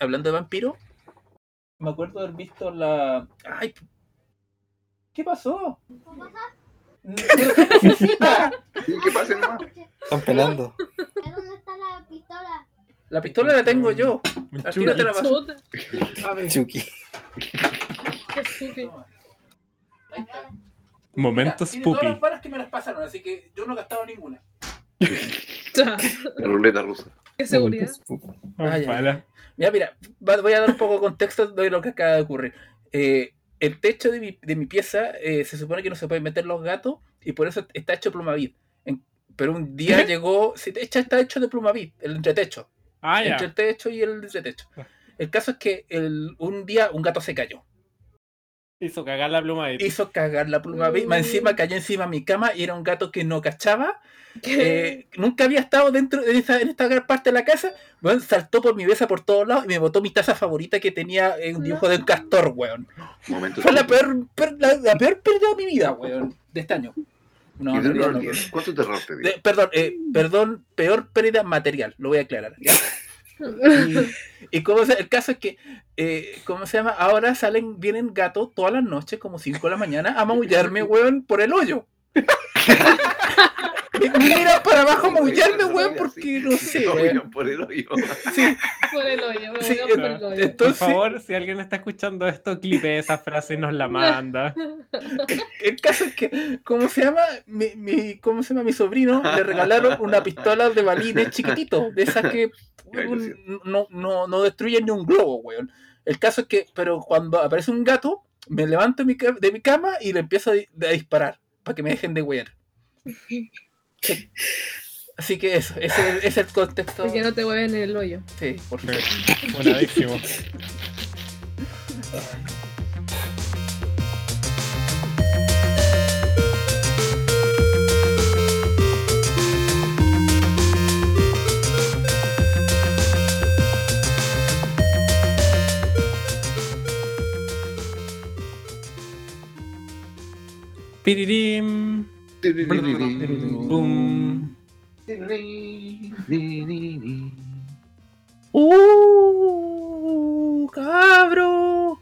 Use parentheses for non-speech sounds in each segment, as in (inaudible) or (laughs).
hablando de vampiro, me acuerdo de haber visto la. ¡Ay! ¿Qué pasó? ¿Qué pasa, nomás? Están pelando. ¿Dónde está la pistola? La pistola la tengo yo. Al tiro te la paso. A ver. Chucky. Ahí está. Momento Mira, tiene todas las balas que me las pasaron, así que yo no he gastado ninguna. La ruleta rusa. Qué seguridad. Ah, ya. Bala. Mira, mira, voy a dar un poco de contexto de lo que acaba de ocurrir. Eh, el techo de mi, de mi pieza eh, se supone que no se pueden meter los gatos y por eso está hecho plumavit. En- pero un día llegó, sí, de hecho está hecho de plumavit, el entretecho, Ah, entre ya. el techo y el entretecho. El caso es que el- un día un gato se cayó, Hizo cagar la pluma ahí. hizo cagar la plumavit, más encima cayó encima de mi cama y era un gato que no cachaba eh, nunca había estado dentro de esa, en esta gran parte de la casa, weón, saltó por mi mesa por todos lados y me botó mi taza favorita que tenía en un dibujo de un castor, weón. Momento. Fue la peor, per- la, la peor pérdida de mi vida, weón, de este año. No, ¿Qué en realidad terror? no. ¿Cuánto terror te dio? De- perdón, eh, perdón, peor pérdida material, lo voy a aclarar. Y, y como el caso es que, eh, ¿cómo se llama? Ahora salen, vienen gatos todas las noches, como 5 de la mañana, a maullarme, weón, por el hoyo. (laughs) (laughs) Mira para abajo maullarme, weón, porque no (laughs) sé, por el hoyo. (laughs) Sí, Por el hoyo, me voy por el hoyo. Por favor, si alguien está escuchando esto, clipe esa frase y nos la manda. el caso es que, ¿cómo se llama? Mi, mi- ¿Cómo se llama? Mi sobrino le regalaron una pistola de balines chiquitito, de esas que un- no, no, no destruyen ni un globo, weón. El caso es que, pero cuando aparece un gato, me levanto de mi, ca- de mi cama y le empiezo a disparar para que me dejen de wear. Sí. Así que eso, ese, ese es el contexto. Porque no te mueven en el hoyo. Sí, por favor. Buenadísimo. Piririm. ¡Uh! ¡Cabro!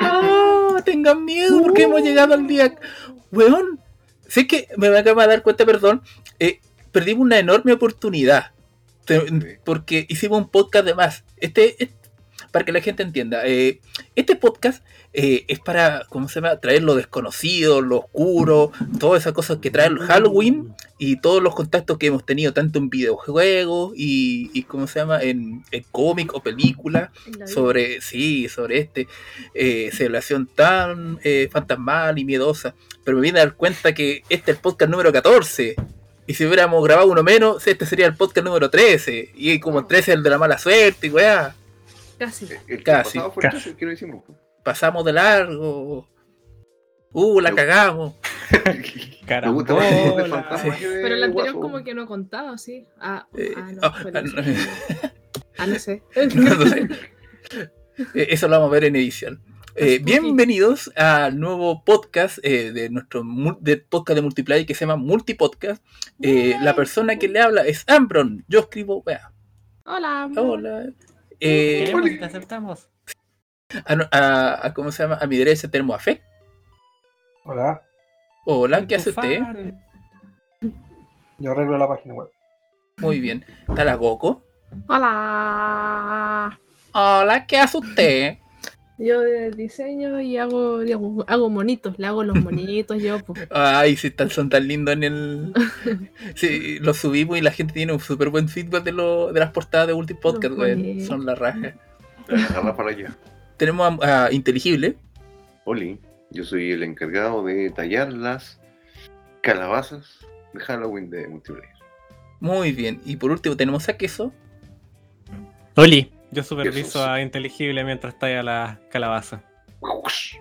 ¡Ah! Tengan miedo porque hemos llegado al día. Weón, sé que me acabo de dar cuenta, perdón. eh, perdimos una enorme oportunidad. Porque hicimos un podcast de más. Este, es- para que la gente entienda, eh, este podcast eh, es para, ¿cómo se llama? Traer lo desconocido, lo oscuro, todas esas cosas que trae el Halloween y todos los contactos que hemos tenido, tanto en videojuegos y, y ¿cómo se llama? En, en cómic o película, sobre, sí, sobre este eh, celebración tan eh, fantasmal y miedosa. Pero me vine a dar cuenta que este es el podcast número 14. Y si hubiéramos grabado uno menos, este sería el podcast número 13. Y como el 13 es el de la mala suerte, y weá. Casi. El que Casi, pasado fue casi. el que no hicimos. Pasamos de largo. Uh, la cagamos. (laughs) Carambola. de Pero el anterior como que no contaba, sí. Ah, Eh, ah, no. ah, (laughs) ah, no. Ah, no sé. Eh, Eso lo vamos a ver en edición. Eh, bienvenidos al nuevo podcast eh, de nuestro de podcast de multiplayer que se llama Multipodcast. Eh, la persona que le habla es Ambron. Yo escribo, vea, Hola. hola. Eh, Queremos te aceptamos. a, no- a- a- ¿Cómo se llama? A mi derecha tenemos a Fe. Hola, Hola, ¿qué hace usted? yo arreglo la página web. Muy bien. Está la Goku. Hola. Hola, ¿qué hace usted? Yo diseño y hago, hago, hago monitos, le hago los (laughs) monitos yo. Pues. Ay, sí, están, son tan lindos en el. (laughs) Sí, los subimos y la gente tiene un súper buen feedback de, lo, de las portadas de Ulti Podcast, güey. Son la raja. Para allá. Tenemos a, a Inteligible. Oli, yo soy el encargado de tallar las calabazas de Halloween de multiplayer. Muy bien. Y por último tenemos a Queso. Oli. Yo superviso a Inteligible mientras talla la calabaza.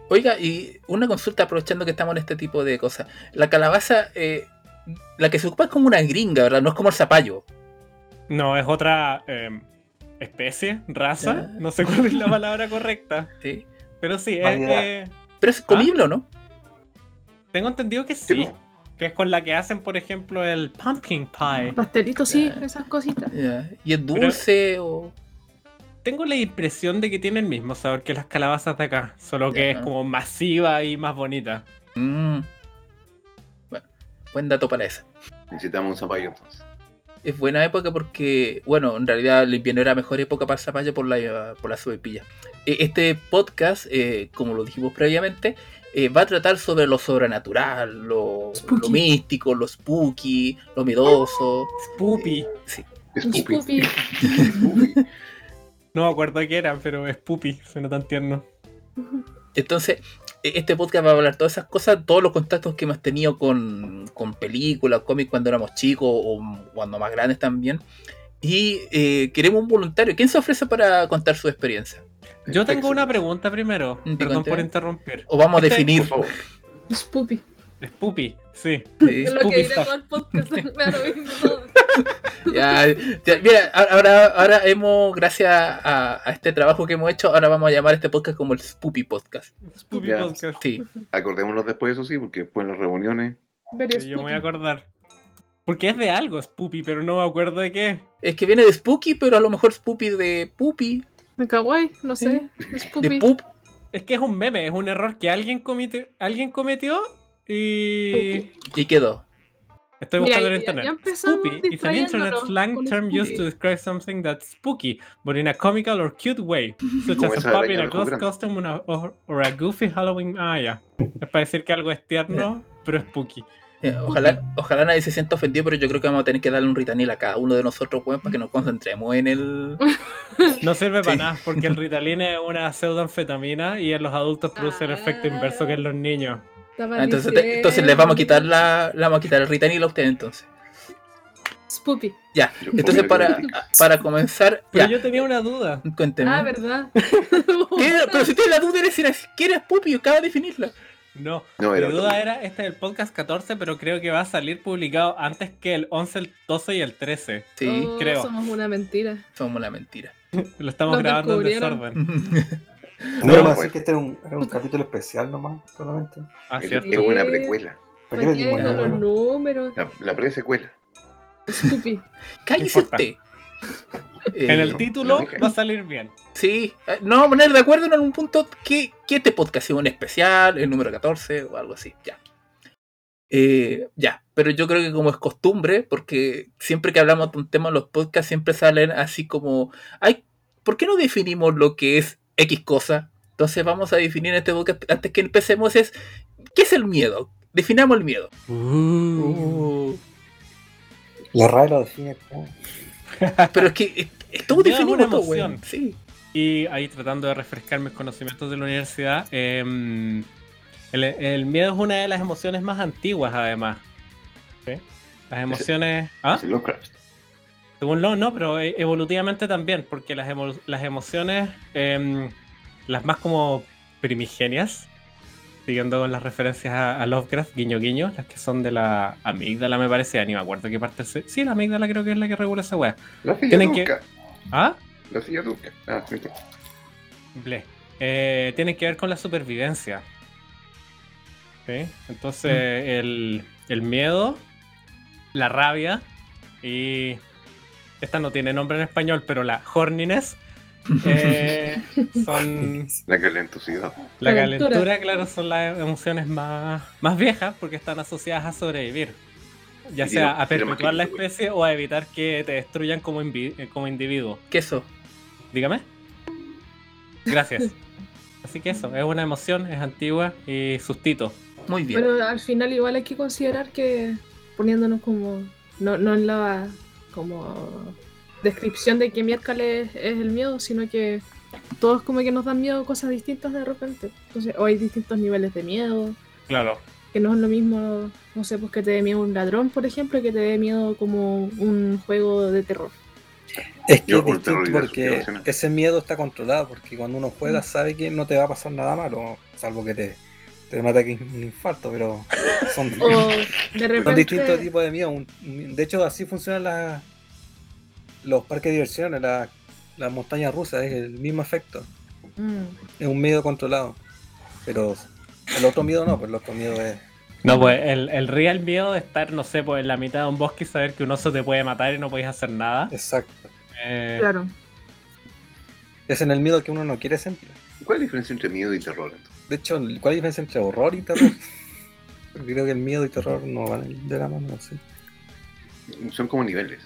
Oiga, y una consulta aprovechando que estamos en este tipo de cosas. La calabaza, eh, la que se ocupa es como una gringa, ¿verdad? No es como el zapallo. No, es otra eh, especie, raza. Ya. No sé cuál es la palabra correcta. (laughs) ¿sí? Pero sí, es, eh, Pero es comible, ¿o ¿no? tengo entendido que Sí. Que es con la que hacen, por ejemplo, el pumpkin pie. Pastelitos, sí, Ya. esas cositas. Ya. ¿Y es dulce o...? Tengo la impresión de que tiene el mismo sabor que las calabazas de acá, solo que es como masiva y más bonita. Mm. Bueno, buen dato para eso. Necesitamos un zapallo entonces. Es buena época porque, bueno, en realidad el invierno era mejor época para el zapallo por la, por la. Eh, Este podcast, eh, como lo dijimos previamente, eh, va a tratar sobre lo sobrenatural, lo, místico, lo spooky, lo miedoso. Spoopy. Sí. Es Un pupi. Spoopy. (laughs) Es pupi. No me acuerdo qué era, pero es Puppy, suena tan tierno. Entonces, e- este podcast va a hablar todas esas cosas, todos los contactos que hemos tenido con, con películas, cómics cuando éramos chicos o cuando más grandes también. Y eh, queremos un voluntario. ¿Quién se ofrece para contar su experiencia? Yo tengo una pregunta primero, perdón por interrumpir. O vamos a Este- definir. Favor. Spoopy. Es Puppy, sí. Sí. Es lo que diré todo el podcast. (laughs) Claro, mismo todo. (laughs) Ya, ya, mira, ahora, ahora hemos, gracias a, a este trabajo que hemos hecho, ahora vamos a llamar este podcast como el Spoopy Podcast. Spoopy Ya. Podcast. Sí, Acordémonos después, eso sí, porque después en las reuniones. Yo me voy a acordar. Porque es de algo, Spoopy, pero no me acuerdo de qué. es que viene de Spooky, pero a lo mejor Spoopy de Poopy, De kawaii, no sé. de Spoopy. Poop. Es que es un meme, es un error que alguien cometió, alguien cometió y Y quedó. estoy Mira, buscando en internet. Spoopy is an internet slang term used to describe something that's spooky, but in a comical or cute way, such as a puppy in a ghost costume una- or, or a goofy Halloween. Ah, ya. Es para decir que algo es tierno, pero es spooky. Eh, Ojalá, ojalá nadie se sienta ofendido, pero yo creo que vamos a tener que darle un ritanil a cada uno de nosotros, weón, para que nos concentremos en el. (laughs) No sirve para nada, porque el Ritalin es una pseudoanfetamina y en los adultos produce el efecto inverso que en los niños. Ah, entonces, te- entonces les vamos a quitar la, le vamos a quitar el ritanil a ustedes entonces. Spoopy. Ya. Entonces para, para comenzar, Pero ya, yo tenía una duda. cuéntenme. Ah, ¿verdad? (laughs) ¿Qué? Pero si tienes la duda eres si eres- ¿quién es Pupi, yo acabo de definirla. No, No, mi era duda era, este es el podcast 14, pero creo que va a salir publicado antes que el 11, el 12 y el 13. Sí, Oh, creo. Somos una mentira. somos la mentira. Lo estamos Nos grabando en desorden. (laughs) (laughs) No, No, más pues. que este era un, era un capítulo especial nomás, solamente. Ah, Es, cierto. es una precuela. ¿Para qué ¿Para le qué dimos con los nombre? números? La, la pre-secuela. (laughs) Cállese usted. (laughs) En Eh, el título no va a salir bien. Sí, eh, no vamos a poner de acuerdo en algún punto que, que este podcast sea un especial, el número 14 o algo así, ya. Eh, ya, pero yo creo que como es costumbre, porque siempre que hablamos de un tema en los podcasts siempre salen así como, ay, ¿por qué no definimos lo que es X cosa? Entonces vamos a definir este podcast, antes que empecemos, es, ¿qué es el miedo? Definamos el miedo. Uh, La RAE lo define (laughs) pero es que es, todo una todo, emoción. weón. Sí. Y ahí tratando de refrescar mis conocimientos de la universidad, em, el, el miedo es una de las emociones más antiguas además. ¿Sí? Las emociones... ¿Ah? Lovecraft. Según lo, no, pero e- evolutivamente también, porque las, emo- las emociones, em, las más como primigenias, siguiendo con las referencias a, a Lovecraft, guiño guiño, las que son de la amígdala me parece, ni me acuerdo qué parte es. Sí, la amígdala creo que es la que regula esa weá. La silla Tienen que-. ¿Ah? La silla turca. Ah. Eh, tienen que ver con la supervivencia. ¿Sí? Entonces, el, el miedo, la rabia y. Esta no tiene nombre en español, pero la horniness (laughs) eh, son. La calentosidad. La Calentura. claro, son las emociones más, más viejas porque están asociadas a sobrevivir. Ya Y sea a perpetuar la que- especie o a evitar que te destruyan como, como individuo. ¿Qué eso? Dígame. Gracias. Así que eso, es una emoción, es antigua y sustito. Muy bien. Pero al final igual hay que considerar que poniéndonos como no, no en la como descripción de qué miércoles es el miedo, sino que todos como que nos dan miedo cosas distintas de repente. Entonces, o hay distintos niveles de miedo, Claro. que no es lo mismo, no sé, pues que te dé miedo un ladrón, por ejemplo, que te dé miedo como un juego de terror. Es que Yo es distinto porque ese miedo está controlado, porque cuando uno juega sabe que no te va a pasar nada malo, salvo que te, te dé un ataque, un infarto, pero son, de (laughs) son repente... distintos tipos de miedo. De hecho, así funcionan la- los parques de diversiones, la- las montañas rusas, es el mismo efecto, Mm. es un miedo controlado. Pero el otro miedo no, pues el otro miedo es... No, pues el, el real miedo de estar, no sé, pues en la mitad de un bosque y saber que un oso te puede matar y no podéis hacer nada. Exacto. Eh, Claro. Es en el miedo que uno no quiere sentir. ¿Cuál es la diferencia entre miedo y terror? entonces? De hecho, ¿cuál es la diferencia entre horror y terror? Porque creo que el miedo y terror no van de la mano, no sé. Son como niveles.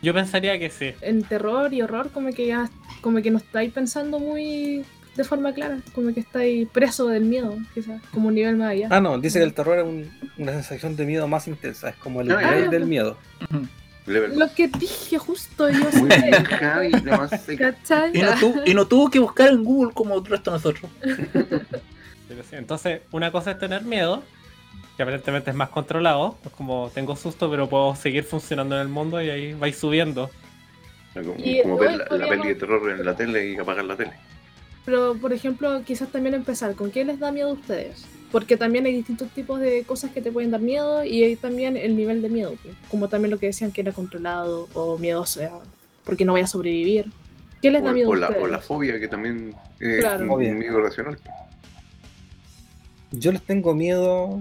Yo pensaría que sí. En terror y horror como que ya como que no estáis pensando muy de forma clara, como que estáis preso del miedo, quizás, como un nivel más allá. Ah, no, dice que el terror es un- una sensación de miedo más intensa, es como el Ah, nivel del miedo. Level Lo que dije justo yo Muy sé. Y no, tuvo, y no tuvo que buscar en Google como el resto de nosotros. (laughs) Pero sí, Entonces, una cosa es tener miedo, que aparentemente es más controlado. Es como tengo susto, pero puedo seguir funcionando en el mundo y ahí vais subiendo. Como, Y como ver la, la peli de terror en la tele y apagar la tele. Pero, por ejemplo, quizás también empezar, ¿con qué les da miedo a ustedes? Porque también hay distintos tipos de cosas que te pueden dar miedo y hay también el nivel de miedo, pues, como también lo que decían que era controlado o miedoso, a- porque no voy a sobrevivir. ¿Qué les da O, miedo o a la, ustedes? o la fobia, que también es Claro. un miedo racional. Yo les tengo miedo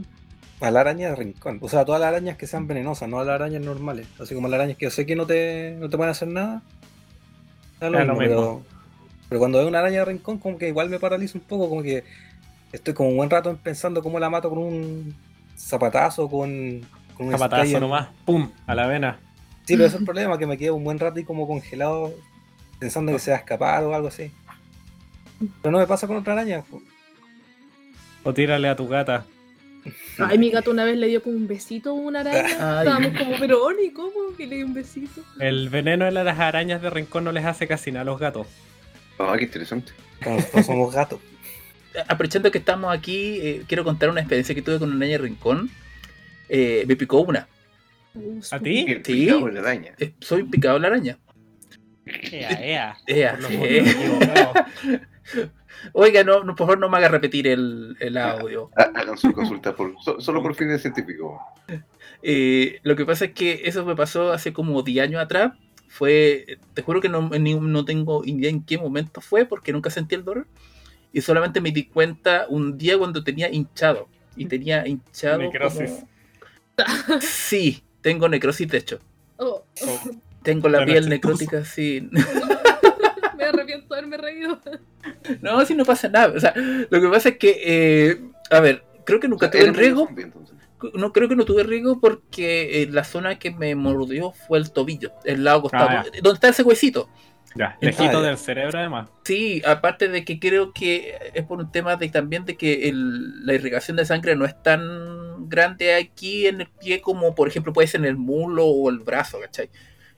a la araña de rincón. O sea, a todas las arañas que sean venenosas, no a las arañas normales. Así como las arañas que yo sé que no te, no te pueden hacer nada. da lo lo mismo, Pero, pero cuando veo una araña de rincón, como que igual me paraliza un poco, como que estoy como un buen rato pensando cómo la mato con un zapatazo, con, con un Zapatazo en- nomás, ¡pum! a la vena. Sí, pero ese es el problema, que me quedo un buen rato y como congelado, pensando que se va a escapar o algo así. Pero no me pasa con otra araña. O tírale a tu gata. Ay, mi gato una vez le dio como un besito a una araña. (laughs) Ay. Estábamos como, pero Oni, ¿cómo? Que le dio un besito. El veneno de las arañas de rincón no les hace casi nada a los gatos. Ah, qué interesante. Nosotros somos gatos. Aprovechando que estamos aquí, eh, quiero contar una experiencia que tuve con una araña de rincón. Eh, me picó una. ¿A ti? Sí. picado la araña. Eh, soy picado la araña. Ea, ea. (laughs) Ea. Oiga, no, no, por favor no me haga repetir el, el audio. (laughs) Ha- Hagan su consulta por, so- solo por fines científicos. Eh, lo que pasa es que eso me pasó hace como 10 años atrás. Fue, te juro que no, ni- no tengo idea en qué momento fue porque nunca sentí el dolor. Y solamente me di cuenta un día cuando tenía hinchado. Y tenía hinchado. Necrosis. como- (laughs) Sí, tengo necrosis de hecho. Oh, Tengo la piel necrótica, sí. (laughs) me arrepiento de haberme reído. (laughs) No, sí, no pasa nada. O sea, lo que pasa es que, eh, a ver, creo que nunca tuve el un riesgo. No creo que no tuve riesgo porque eh, la zona que me mordió fue el tobillo, el lado costado, Ah, donde está ese huesito. Ya, lejito del cerebro además. Sí, aparte de que creo que es por un tema de también de que el- la irrigación de sangre no es tan grande aquí en el pie como por ejemplo puede ser en el muslo o el brazo, ¿cachai?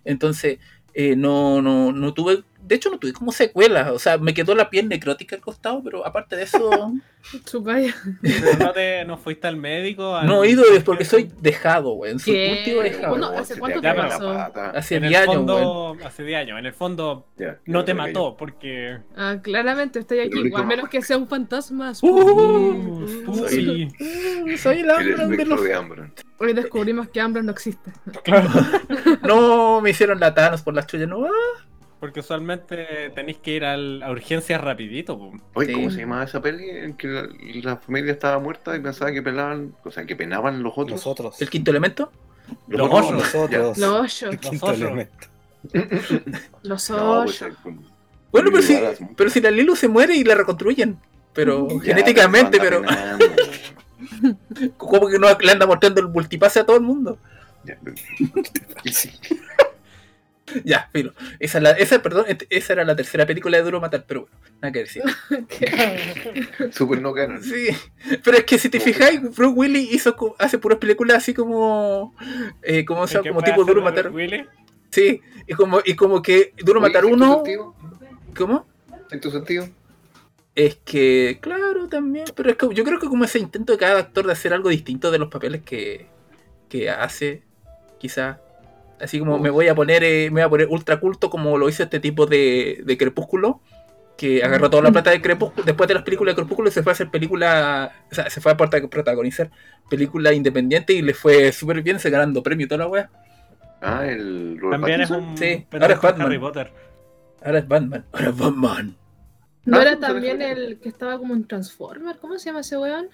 Entonces, eh, no, no, no tuve, de hecho no tuve como secuelas, o sea, me quedó la piel necrótica al costado, pero aparte de eso, (laughs) no, te, no fuiste al médico. al- no he ido es porque soy dejado, güey, soy dejado. ¿Cuándo- Pero hace cuánto te pasó? Hace En el 10 años, güey. fondo, hace 10 años. En el fondo no te mató porque. Ah, claramente estoy aquí, único- a menos que sea un fantasma. Uh, Uh, sí, Soy el hambre de los... de hambre. Hoy descubrimos que Ambros no existe. claro. (laughs) No, me hicieron la Thanos por las chuyas, no. ah. Porque usualmente tenéis que ir al- a urgencias rapidito. po. Oye, Sí. ¿cómo se llamaba esa peli? En que la, la familia estaba muerta y pensaba que pelaban, o sea, que penaban los otros. Nosotros. ¿El quinto elemento? Los otros, osos. Nosotros. Los ocho, El quinto osos. elemento. (laughs) los. No, pues, como- Bueno, pero si, pero si la Lilu se muere y la reconstruyen. Pero Ya, genéticamente, pero penando. (laughs) como que no le anda mostrando el multipase a todo el mundo. Ya, pero- (laughs) Sí. (laughs) Ya, pero esa, la- esa, perdón, esa era la tercera película de Duro Matar, pero bueno, nada que decir. (laughs) (laughs) Super no canon. Sí, pero es que si te fijáis, Bruce Willis hizo, hace puras películas así como, eh, como, o sea, ¿El que como tipo Duro Matar. Willy? Sí, y como, y como que Duro Oye, Matar ¿sexto uno, sentido? ¿cómo? ¿Sexto sentido? Es que, claro, también, pero es que yo creo que como ese intento de cada actor de hacer algo distinto de los papeles que, que hace, quizá. Así como me voy a poner, eh, me voy a poner ultra culto como lo hizo este tipo de, de Crepúsculo, que agarró toda la plata de Crepúsculo, después de las películas de Crepúsculo se fue a hacer película, o sea, se fue a prota- protagonizar película independiente y le fue súper bien, se ganando premio y toda la wea. Ah, el Robert También es un. Sí, ahora es Batman. Harry Potter. Ahora es Batman, ahora es Batman. ¿No Ah, era sí, pues, también el que estaba como en Transformer? ¿Cómo se llama ese weón?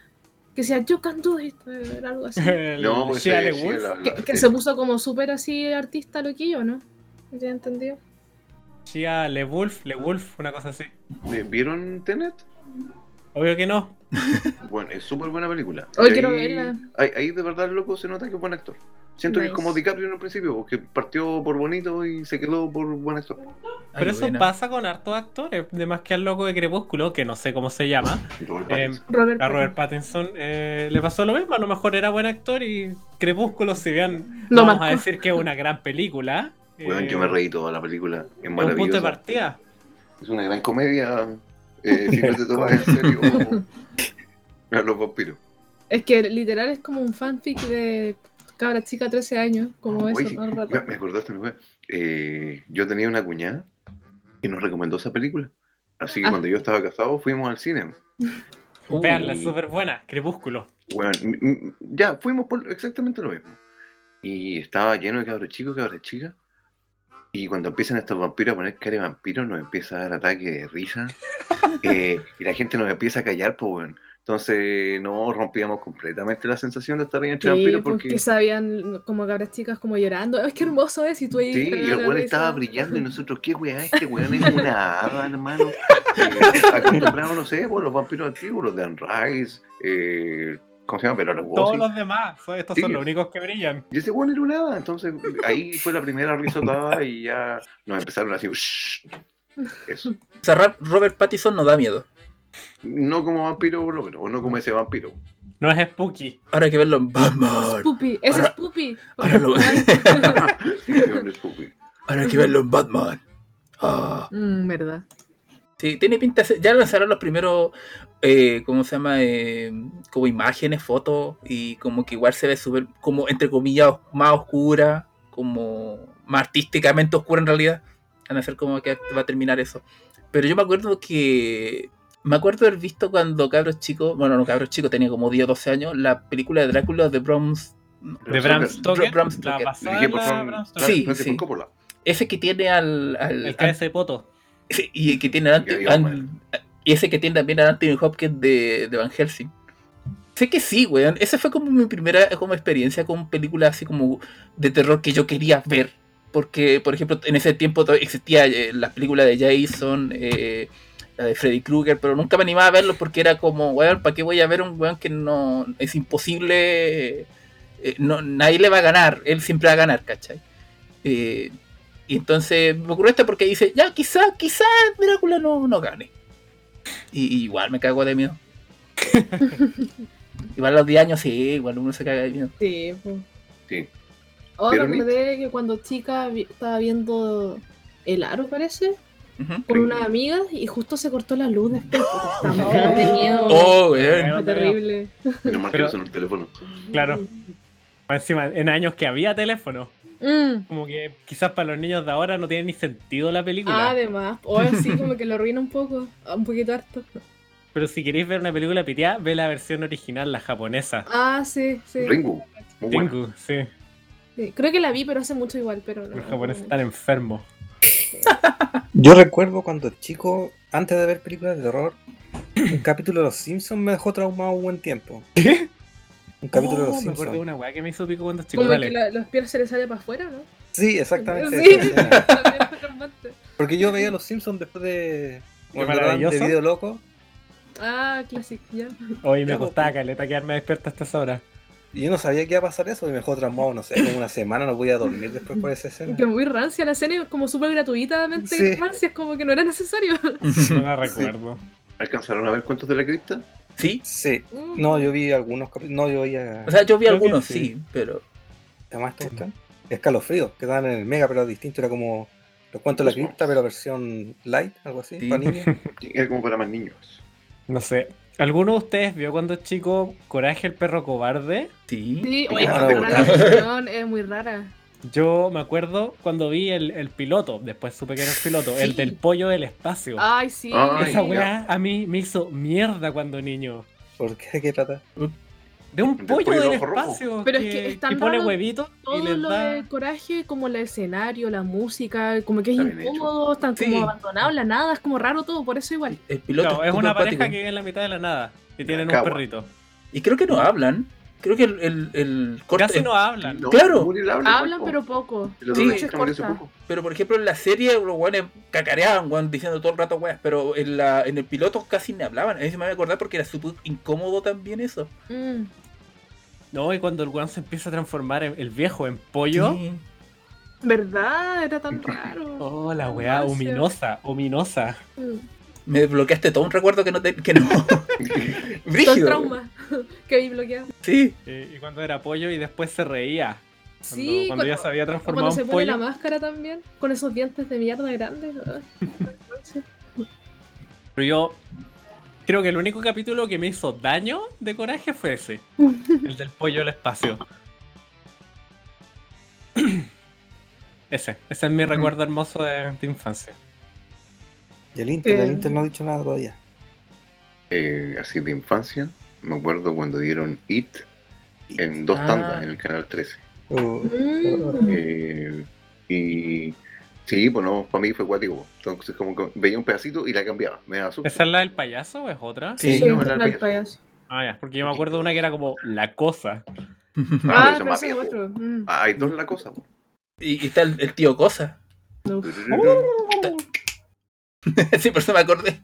Que decía, yo can do it, era algo así. (laughs) No, pues sí, la- la- que, que sí. se puso como súper así artista loquillo, ¿no? ¿No tiene entendido? Shia LeWolf, LeWolf, una cosa así. ¿Eh, ¿Vieron Tenet? Obvio que no. Bueno, es súper buena película. Hoy quiero verla. Ahí, ahí de verdad el loco se nota que es buen actor. Siento que es como DiCaprio en un principio, porque partió por bonito y se quedó por buen actor. Ay, Pero eso buena. pasa con hartos actores. De más que al loco de Crepúsculo, que no sé cómo se llama. (laughs) Robert Eh. Robert, A Robert Pattinson eh, le pasó lo mismo. A lo mejor era buen actor y Crepúsculo, si bien Lo no vamos a decir que es una gran película. Eh, yo me reí toda la película. Es es un punto de partida. Es una gran comedia. Eh, si no te tomas en serio (laughs) a los vampiros. Es que literal es como un fanfic de cabra chica 13 años, como Oye, eso todo el rato. me, acordaste, me fue. Eh, yo tenía una cuñada que nos recomendó esa película. Así que Ah. cuando yo estaba casado fuimos al cine. Uh, (laughs) Veanla, es súper buena. Crepúsculo. Bueno, ya fuimos por exactamente lo mismo. Y estaba lleno de cabros chicos, cabras chicas. Y cuando empiezan estos vampiros a poner cara de vampiro, nos empieza a dar ataque de risa. (laughs) Eh, y la gente nos empieza a callar, pues, bueno. Entonces, no rompíamos completamente la sensación de estar ahí entre Sí, vampiros porque porque. sabían como cabras chicas como llorando. Es que hermoso es y tú ahí. Sí, y el weón estaba brillando y nosotros, ¿qué weá? Este weón es una hada, (laughs) hermano. Eh, acostumbrado, no sé, por los vampiros antiguos, los de Anne Rice, eh, ¿cómo se llama? Pero los Todos los demás. son- Estos Sí. son los únicos que brillan. Y ese weón era una hada, entonces ahí fue la primera risotada y ya nos empezaron así, "Shh". Eso. O sea, Ra- Robert Pattinson no da miedo. No como vampiro, por lo menos, o no como ese vampiro. No es Spooky. Ahora hay que verlo en Batman. Pupi, ese Ahora- es Pupi. ahora lo- (laughs) Sí. Ahora hay que verlo en Batman. Ah. Mm, verdad. Sí, tiene pinta. de ser- Ya lanzaron los primeros, eh, ¿cómo se llama? Eh, como imágenes, fotos, y como que igual se ve súper, como entre comillas, más oscura, como más artísticamente oscura en realidad. Van a ser como que va a terminar eso. Pero yo me acuerdo que. Me acuerdo haber visto cuando cabros chicos, bueno, no cabros chicos, tenía como 10 o 12 años, la película de Drácula de Bram. De Bram Stoker. Bram Stoker. Sí, sí. Ese que tiene al. al- El cabeza de poto. Sí, y que tiene a- Gary a- Oldman. Y ese que tiene también a Anthony Hopkins de, de Van Helsing. Sé que sí, weón. Esa fue como mi primera como experiencia con películas así como de terror que yo quería ver. Porque, por ejemplo, en ese tiempo existía eh, las películas de Jason, eh, la de Freddy Krueger, pero nunca me animaba a verlo porque era como, weón, ¿para qué voy a ver un weón que no es imposible? eh, no, nadie le va a ganar, él siempre va a ganar, ¿cachai? Eh, y entonces me ocurrió esto porque dice, ya, quizás, quizás Drácula no, no gane. Y, y igual me cago de miedo. (laughs) igual a los 10 años, sí, igual uno se caga de miedo. Sí, pues. Sí. Oh, me acordé que cuando chica vi- estaba viendo El Aro, parece, Ujú. con una amiga y justo se cortó la luz después. porque (laughs) Estaba de miedo. Oh, weón. Fue terrible. Menos mal que no el teléfono. Claro. Más Encima, en años que había teléfono. Mm. Como que quizás para los niños de ahora no tiene ni sentido la película. Ah, además, o así como que lo arruina un poco, (laughs) un poquito harto. Pero si queréis ver una película piteada, ve la versión original, la japonesa. Ah, sí, sí. Ringo. Muy. Tengu, sí. Sí, Creo que la vi, pero hace mucho igual, pero no. Los japoneses están enfermos. Yo recuerdo cuando chico, antes de ver películas de terror, un capítulo de Los Simpsons me dejó traumado un buen tiempo. Un capítulo de Los me acuerdo de Simpsons. una weá que me hizo pico cuando chico. Como que Dale. la- los pies se les sale para afuera, ¿no? Sí, exactamente. Sí. (laughs) Porque yo veía Los Simpsons después de. Daban de maravilloso. video loco. Ah, clásico, ya. Hoy me Ya, costaba caleta quedarme despierta hasta esa hora. Y yo no sabía que iba a pasar eso y me dejó traumado, no sé, como una semana no podía dormir después por esa escena. (laughs) Que muy rancia la escena, y como súper gratuitamente Sí. rancia, es como que no era necesario. (laughs) No la recuerdo. ¿Alcanzaron a ver cuentos de la cripta? Sí. Sí. No, yo vi algunos No, yo veía. O sea, yo vi Creo algunos, sí. sí, pero. ¿Además te gustan? Escalofrío, que daban en el Mega, pero distinto. Era como los cuentos de la cripta, pero versión light, algo así, Sí. para niños. (laughs) Era como para más niños. No sé. ¿Alguno de ustedes vio cuando chico Coraje el perro cobarde? Sí. Sí, oye, Ah, (laughs) es muy rara. Yo me acuerdo cuando vi el, el piloto, después supe que era el piloto, el del pollo del espacio. Ay, sí. Ay, Esa weá a mí me hizo mierda cuando niño. ¿Por qué? ¿De qué trata? De un Del pollo pollo del rojo. espacio. Pero es que es tan pone huevitos y Todo les lo da. de coraje, como el escenario, la música, como que es incómodo, están Sí. como abandonados, la nada, es como raro todo, por eso igual. El piloto Claro, es una pareja que vive en la mitad de la nada y tienen un perrito. Y creo que no hablan. Creo que el, el, el corto. Casi no hablan. No, Claro. Habla, Hablan, pero poco. Otro Sí. poco. Pero por ejemplo en la serie los weones cacareaban, weón, diciendo todo el rato weas, pero en la, en el piloto casi me hablaban. A mí se me va a acordar porque era súper incómodo también eso. Mm. No, y cuando el weón se empieza a transformar en- el viejo en pollo. Sí. ¿Verdad? Era tan raro. (laughs) Oh, la weá, ominosa, ominosa. Mm. Me desbloqueaste todo un recuerdo que no te, que no. (laughs) Todo Brígido. trauma (laughs) que vi bloqueado. Sí. Y cuando era pollo y después se reía. Cuando, Sí, cuando ya cuando- se había Cuando transformado se en pone la máscara también, con esos dientes de mierda grandes. (laughs) Pero yo creo que el único capítulo que me hizo daño de coraje fue ese. (laughs) el del pollo al espacio. (clears throat) Ese, ese es mi recuerdo hermoso de, de infancia. Y el Inter, el Eh. Inter no ha dicho nada todavía. Eh, así de infancia, me acuerdo cuando dieron It en dos Ah. tandas en el canal 13. Uh, Mm. Eh, y sí, pues no, para mí fue cuático. Entonces, como que veía un pedacito y la cambiaba. Me da susto. ¿Esa es la del payaso o es otra? Sí, Sí, no, era el el payaso. payaso. Ah, ya, porque yo me acuerdo de una que era como la cosa. Ah, Ah, pero es es otro. Mm. Ah, hay dos la cosa. po. Y, y está el, el tío Cosa. No. (laughs) sí, por eso me acordé.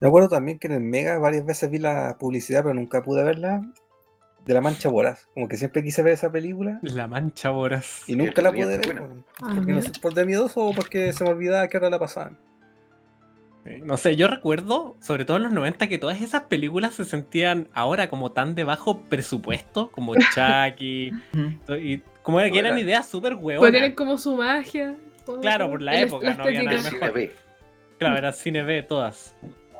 Me acuerdo también que en el Mega varias veces vi la publicidad, pero nunca pude verla. De la Mancha Voraz. Como que siempre quise ver esa película La mancha voraz. y nunca la pude ver. Ah, Porque no mira. sé, por de miedoso o porque se me olvidaba que hora la pasaban. No sé, yo recuerdo, sobre todo en los 90, que todas esas películas se sentían ahora como tan de bajo presupuesto, como (laughs) Chucky, y como que eran ideas súper Pues hueonas. tienen como su magia. todo. Claro, por la época, no había nada mejor. Claro, era cine B todas.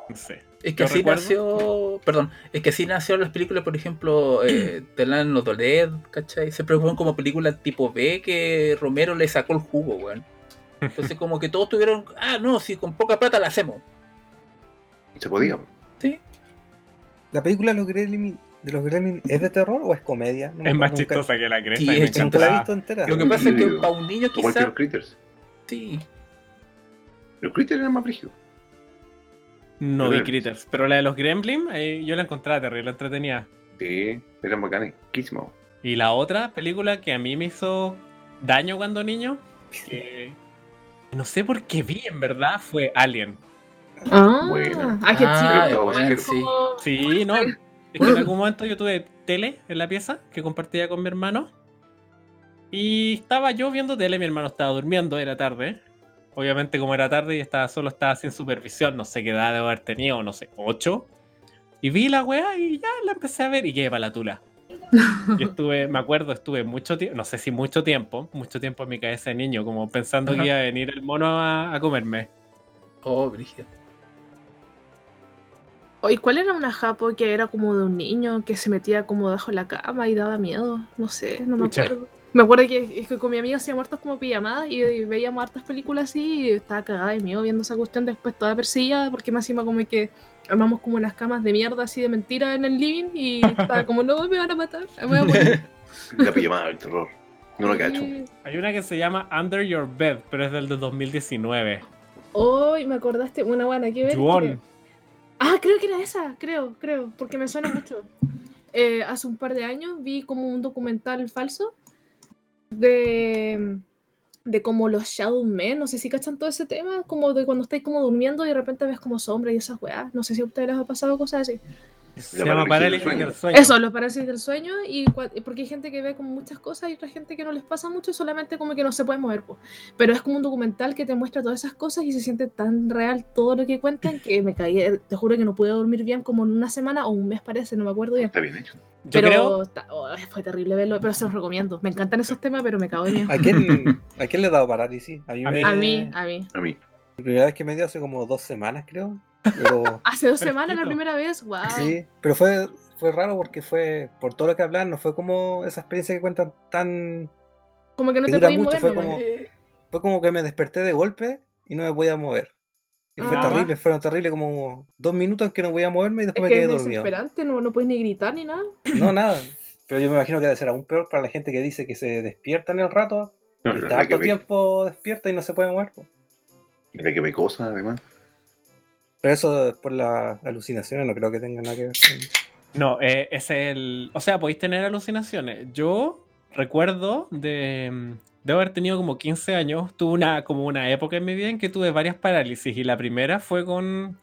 No sé. Es que así recuerdo- nació. Perdón, es que así nacieron las películas, por ejemplo, eh, (clears throat) Telan los Doled, ¿cachai? Siempre fueron como películas tipo B que Romero le sacó el jugo, weón. Entonces, (laughs) como que todos tuvieron. Ah, no, si con poca plata la hacemos. Se podía. Sí. ¿La película de los Gremlins, de los Gremlins es de terror o es comedia? No Es más nunca- chistosa que la cresta Sí, y es la he visto entera. Lo que pasa es que para un niño Igual que los Critters. Sí. Los Critters eran más brígidos. No vi. Critters, pero la de los Gremlins eh, yo la encontraba terrible, entretenida. Sí, eran bacanes. Y la otra película que a mí me hizo daño cuando niño, que no sé por qué vi en verdad, fue Alien. Ah, ah, qué Ah, chido. bueno, Es sí. como- Sí, no. Es que en algún momento yo tuve tele en la pieza que compartía con mi hermano. Y estaba yo viendo tele, mi hermano estaba durmiendo, era tarde. Obviamente, como era tarde y estaba solo, estaba sin supervisión, no sé qué edad debo haber tenido, no sé, ocho. Y vi la weá y ya la empecé a ver y quedé para la tula. Y (laughs) estuve, me acuerdo, estuve mucho tiempo, no sé si mucho tiempo, mucho tiempo en mi cabeza de niño, como pensando Ajá. que iba a venir el mono a, a comerme. Oh, Brígido. Oye, ¿cuál era una japo que era como de un niño que se metía como debajo de la cama y daba miedo? No sé, no me Pucha. acuerdo. Me acuerdo que, es que con mi amiga hacíamos hartas como pijamadas y, y veíamos hartas películas así y estaba cagada de miedo viendo esa cuestión después toda perseguida porque más encima como que armamos como unas camas de mierda así de mentira en el living y estaba como no me van a matar, me voy a morir. (laughs) La pijamada del terror. No lo cacho. Hay una que se llama Under Your Bed, pero es del de 2019. Hoy me acordaste, una buena que ver. Que- Ah, creo que era esa, creo, creo, porque me suena mucho. Eh, hace un par de años vi como un documental falso de, de como los Shadow Men, no sé si cachan todo ese tema, como de cuando estáis como durmiendo y de repente ves como sombras y esas weas. No sé si a ustedes les ha pasado cosas así. Se La llama parálisis del del Sueño. Eso, los parálisis del sueño, y porque hay gente que ve como muchas cosas y otra gente que no les pasa mucho, solamente como que no se puede mover. po. Pero es como un documental que te muestra todas esas cosas y se siente tan real todo lo que cuentan que me caí, eh, te juro que no pude dormir bien como en una semana o un mes parece, no me acuerdo bien. Está bien hecho. Yo pero creo, ta- oh, fue terrible verlo, pero se los recomiendo. Me encantan esos temas, pero me cago de miedo. ¿A quién, ¿A quién le he dado parálisis? A mí, A me- mí. A mí, a mí. A mí. La primera vez que me dio hace como dos semanas, creo. Pero, (laughs) Hace dos semanas la primera vez, wow. sí, pero fue, fue raro porque fue, por todo lo que hablan, no fue como esa experiencia que cuentan tan... Como que no que te dura podías mucho, mover. fue como- Fue como que me desperté de golpe y no me podía mover. Y fue Ah. terrible, fueron terribles como dos minutos en que no podía moverme y Es después me que quedé es dormido. desesperante, no, no puedes ni gritar ni nada. No, (laughs) nada. Pero yo me imagino que debe ser aún peor para la gente que dice que se despierta en el rato No, y no, está ve, tiempo despierta y no se puede mover. la que ve cosas, además. Pero eso por las alucinaciones no creo que tenga nada que ver. con- No, eh, es el. O sea, podéis tener alucinaciones. Yo recuerdo de, mm, de haber tenido como 15 años. Tuve una, como una época en mi vida en que tuve varias parálisis. Y la primera fue con.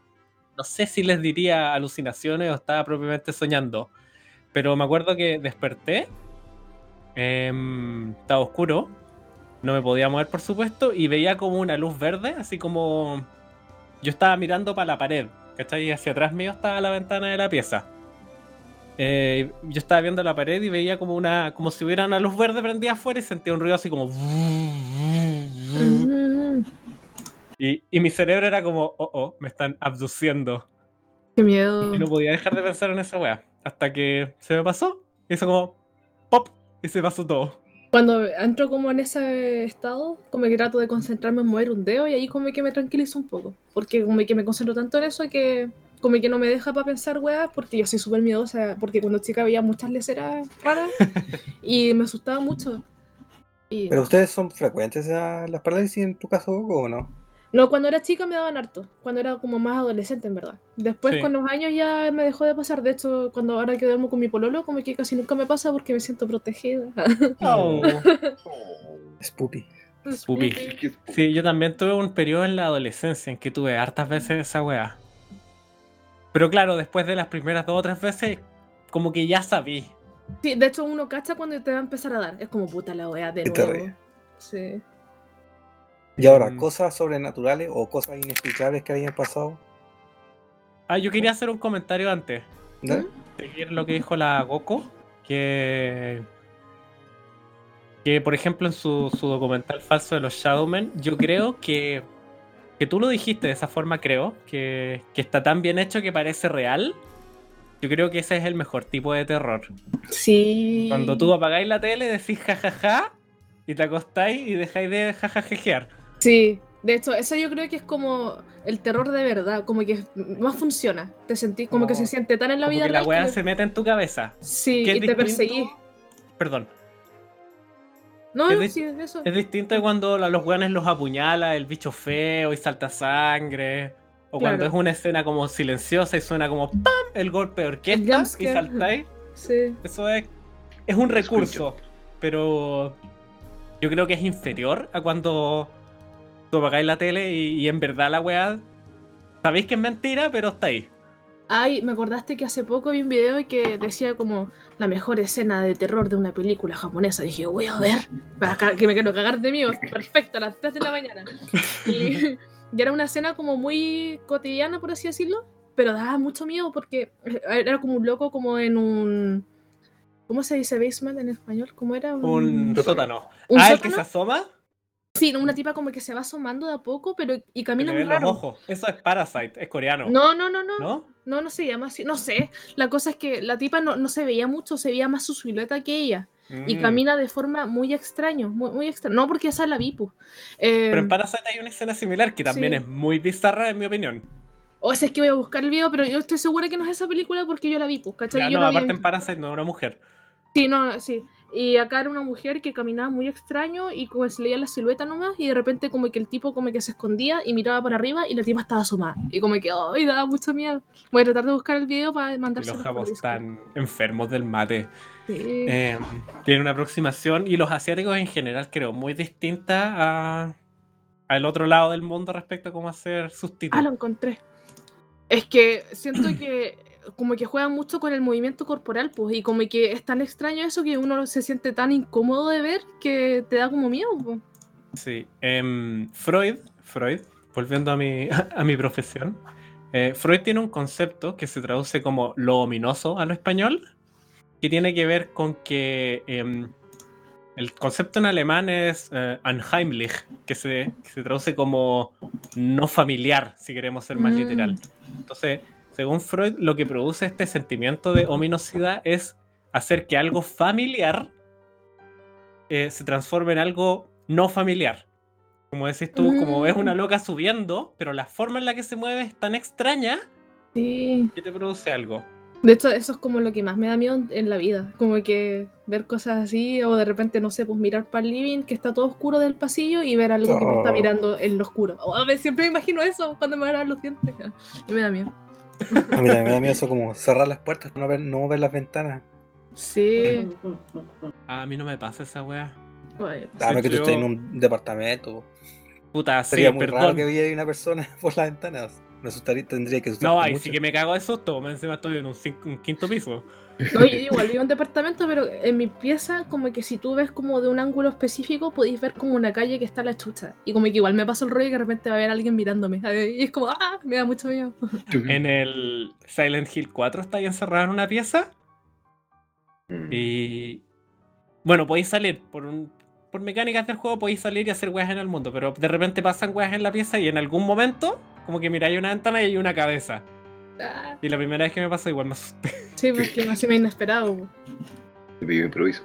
No sé si les diría alucinaciones o estaba propiamente soñando. Pero me acuerdo que desperté. em, estaba oscuro. No me podía mover, por supuesto. Y veía como una luz verde, así como. Yo estaba mirando para la pared. ¿Cachai? Y hacia atrás mío estaba la ventana de la pieza. Eh, yo estaba viendo la pared y veía como una. como si hubiera una luz verde prendida afuera y sentía un ruido así como. Y, y mi cerebro era como, oh, oh, me están abduciendo. Qué miedo. Y no podía dejar de pensar en esa wea. Hasta que se me pasó. Hizo como pop y se pasó todo. Cuando entro como en ese estado, como que trato de concentrarme en mover un dedo y ahí como que me tranquilizo un poco. Porque como que me concentro tanto en eso que como que no me deja para pensar weas porque yo soy súper miedosa. Porque cuando chica veía muchas leceras raras (laughs) y me asustaba mucho. Y ¿Pero ustedes son frecuentes a las parálisis en tu caso, o no? No, cuando era chica me daban harto. Cuando era como más adolescente, en verdad. Después Sí. con los años ya me dejó de pasar. De hecho, cuando ahora que duermo con mi pololo, como que casi nunca me pasa porque me siento protegida. (laughs) Oh. (laughs) Spoopy. Pupi. ¿Qué es? Sí, yo también tuve un periodo en la adolescencia en que tuve hartas veces esa weá. Pero claro, después de las primeras dos o tres veces, como que ya sabí. Sí, de hecho uno cacha cuando te va a empezar a dar. Es como puta la wea de nuevo. Sí. Y ahora, Mm. cosas sobrenaturales o cosas inexplicables que hayan pasado. Ah, yo quería hacer un comentario antes. ¿no? ¿Mm? Seguir lo que dijo la Goku, que. Que, por ejemplo, en su, su documental falso de los Shadowmen, yo creo que. Que tú lo dijiste de esa forma, creo. Que, que está tan bien hecho que parece real. Yo creo que ese es el mejor tipo de terror. Sí. Cuando tú apagáis la tele, decís jajaja y te acostáis y dejáis de jajajejear. Sí. De hecho, eso yo creo que es como el terror de verdad, como que más funciona. Te sentís como, que se siente tan en la Como vida que la real weá que- se mete en tu cabeza. Sí, y te perseguís. Perdón. No, es di- sí, es eso. Es distinto de cuando a los weones los apuñala el bicho feo y salta sangre. O cuando es una escena como silenciosa y suena como ¡pam! el golpe de El orquesta y saltáis. Sí. Eso es, es un recurso. Pero yo creo que es inferior a cuando tú apagáis la tele y, y en verdad la weá. Sabéis que es mentira, pero está ahí. Ay, me acordaste que hace poco vi un video que decía como la mejor escena de terror de una película japonesa. Dije, voy a ver, para que me quiero cagar de mí. (laughs) Perfecto, a las 3 de la mañana. (laughs) Y, y era una escena como muy cotidiana, por así decirlo, pero daba mucho miedo porque era como un loco como en un... ¿Cómo se dice basement en español? ¿Cómo era? Un sótano. ¿Un ah, el que sótano? se asoma. Sí, una tipa como que se va asomando de a poco, pero y camina muy los raro. ojos. Eso es Parasite, es coreano. No, no, no, no. ¿No? No, no se llama así. No sé. La cosa es que la tipa no, no se veía mucho, se veía más su silueta que ella. Y Mm. camina de forma muy extraño, muy, muy. No porque esa es la Vipu. Eh, Pero en Parasite hay una escena similar que también sí. es muy bizarra, en mi opinión. o sea, es que voy a buscar el video, pero yo estoy segura que no es esa película porque yo la vi, pues, ¿cachai? Ya, Yo no, vi aparte en- Parasite no era una mujer. Sí, no, sí. Y acá era una mujer que caminaba muy extraño y como se leía la silueta nomás y de repente como que el tipo como que se escondía y miraba para arriba y la tipa estaba asomada. Y como que, ¡ay, daba mucho miedo! Voy a tratar de buscar el video para mandárselo los japos están enfermos del mate. Sí. Eh, tienen una aproximación, y los asiáticos en general, creo, muy distinta a, al otro lado del mundo respecto a cómo hacer sus Ah, lo encontré. Es que siento que como que juegan mucho con el movimiento corporal, pues, y como que es tan extraño eso que uno se siente tan incómodo de ver que te da como miedo, pues. Sí. em, Freud, Freud, volviendo a mi, (laughs) a mi profesión, eh, Freud tiene un concepto que se traduce como lo ominoso a lo español, que tiene que ver con que em, el concepto en alemán es eh, unheimlich, que se, que se traduce como no familiar, si queremos ser más Mm. literal. Entonces, según Freud, lo que produce este sentimiento de ominosidad es hacer que algo familiar eh, se transforme en algo no familiar. Como decís tú, como ves una Mm. loca subiendo, pero la forma en la que se mueve es tan extraña Sí. que te produce algo. De hecho, eso es como lo que más me da miedo en- la vida. Como que ver cosas así, o de repente, no sé, pues mirar para el living, que está todo oscuro del pasillo, y ver algo que me está Oh. mirando en lo oscuro. Oh, a ver, siempre me imagino eso cuando me van a dar los dientes. Y (laughs) me da miedo. A mí también me da miedo eso como cerrar las puertas, no ver, no ver las ventanas. Sí. A mí no me pasa esa weá. Menos que tú yo- estés en un departamento. Puta, sí, Sería muy raro que viera una persona (laughs) por las ventanas. Me asustaría, tendría que asustar No, ahí sí que me cago de susto. más Encima estoy en un, un quinto piso. (laughs) No, yo igual vivo en departamento, pero en mi pieza, como que si tú ves como de un ángulo específico, podéis ver como una calle que está a la chucha. Y como que igual me pasa el rollo y de repente va a haber alguien mirándome. (laughs) Y es como, ¡ah! Me da mucho miedo. (laughs) En el Silent Hill 4 estáis encerrado en una pieza Mm. y. Bueno, podéis salir por un. Por mecánicas del juego podéis salir y hacer weas en el mundo, pero de repente pasan weas en la pieza y en algún momento, como que miráis una ventana y hay una cabeza. Ah, Y la primera vez que me pasó, igual me asusté. sí, porque así me inesperado. po. Te pido improviso.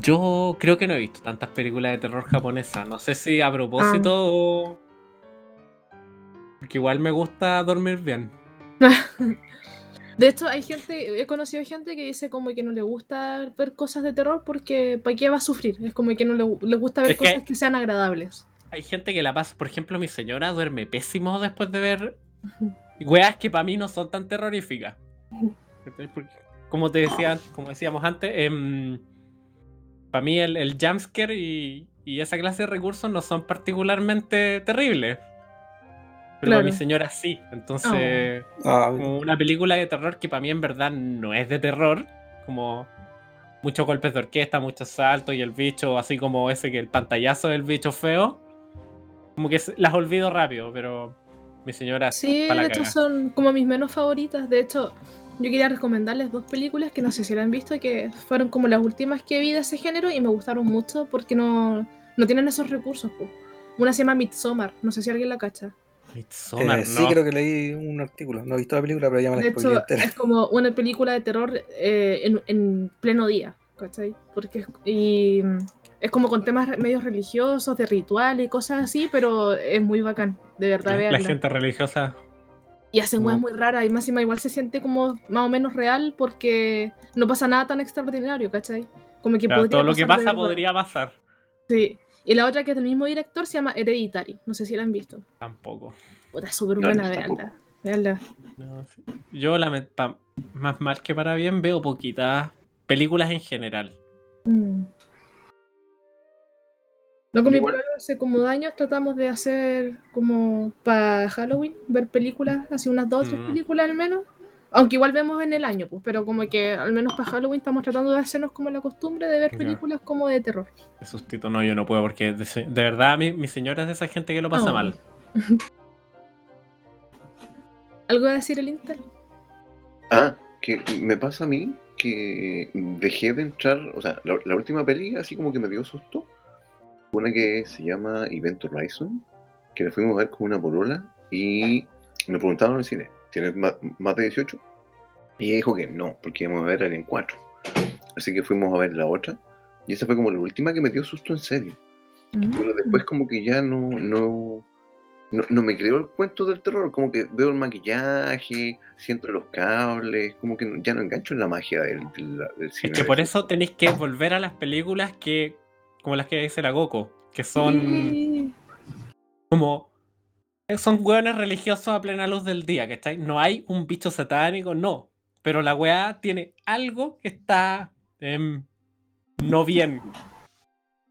Yo creo que no he visto tantas películas de terror japonesas. No sé si a propósito o. Porque igual me gusta dormir bien. (laughs) De hecho, hay gente, he conocido gente que dice como que no le gusta ver cosas de terror porque ¿para qué va a sufrir? Es como que no le, le gusta ver Es que- cosas que sean agradables. Hay gente que la pasa, por ejemplo, mi señora duerme pésimo después de ver weas que para mí no son tan terroríficas. Como te decía, como decíamos antes, para mí el, el jumpscare y, y esa clase de recursos no son particularmente terribles. Pero para mi señora sí. Entonces, Ah, como una película de terror que para mí en verdad no es de terror, como muchos golpes de orquesta, muchos saltos y el bicho, así como ese que el pantallazo del bicho feo, como que las olvido rápido, pero mi señora Sí, pa' la de hecho caga. son como mis menos favoritas. De hecho, yo quería recomendarles dos películas que no sé si la han visto, que fueron como las últimas que vi de ese género y me gustaron mucho porque no, no tienen esos recursos. po. Una se llama Midsommar, no sé si alguien la cacha. Midsommar, eh, sí, no. creo que leí un artículo. No he visto la película, pero ya me la De hecho, entera. es como una película de terror eh, en, en pleno día, ¿cachai? Porque es, y, es como con temas medios religiosos, de rituales y cosas así, pero es muy bacán, de verdad, La veanla. gente religiosa. Y hacen weas No. muy raras, y más encima igual se siente como más o menos real porque no pasa nada tan extraordinario, ¿cachai? Como que claro, podría todo lo que pasa podría pasar. Sí. Y la otra que es del mismo director se llama Hereditary, no sé si la han visto. Tampoco. Puta, es súper No, buena, veanla. Veanla. No, sí. Yo, pa- más mal que para bien, veo poquitas películas en general. Mm. No, con mi polola hace como dos años tratamos de hacer como para Halloween, ver películas, así unas dos o tres Mm. películas al menos. Aunque igual vemos en el año, pues, pero como que al menos para Halloween estamos tratando de hacernos como la costumbre de ver películas como de terror. De sustito no, yo no puedo porque de, verdad mi, mi señora es de esa gente que lo pasa Oh. mal. (laughs) ¿Algo a decir el Inter? Ah, que me pasa a mí que dejé de entrar, o sea, la, la última peli así como que me dio susto. Una que se llama Event Horizon, que la fuimos a ver con una polola y me preguntaron en el cine, ¿tienes más, de 18? Y ella dijo que no, porque íbamos a ver Alien 4. Así que fuimos a ver la otra. Y esa fue como la última que me dio susto en serio. Pero después como que ya no, no, no, no me creo el cuento del terror, como que veo el maquillaje, siento los cables, como que ya no engancho en la magia del, del, del Es cine. que por eso tenéis que volver a las películas que, como las que dice la Goku, que son Sí. como. Son hueones religiosos a plena luz del día, ¿cachai? No hay un bicho satánico, no. Pero la weá tiene algo que está em, no bien.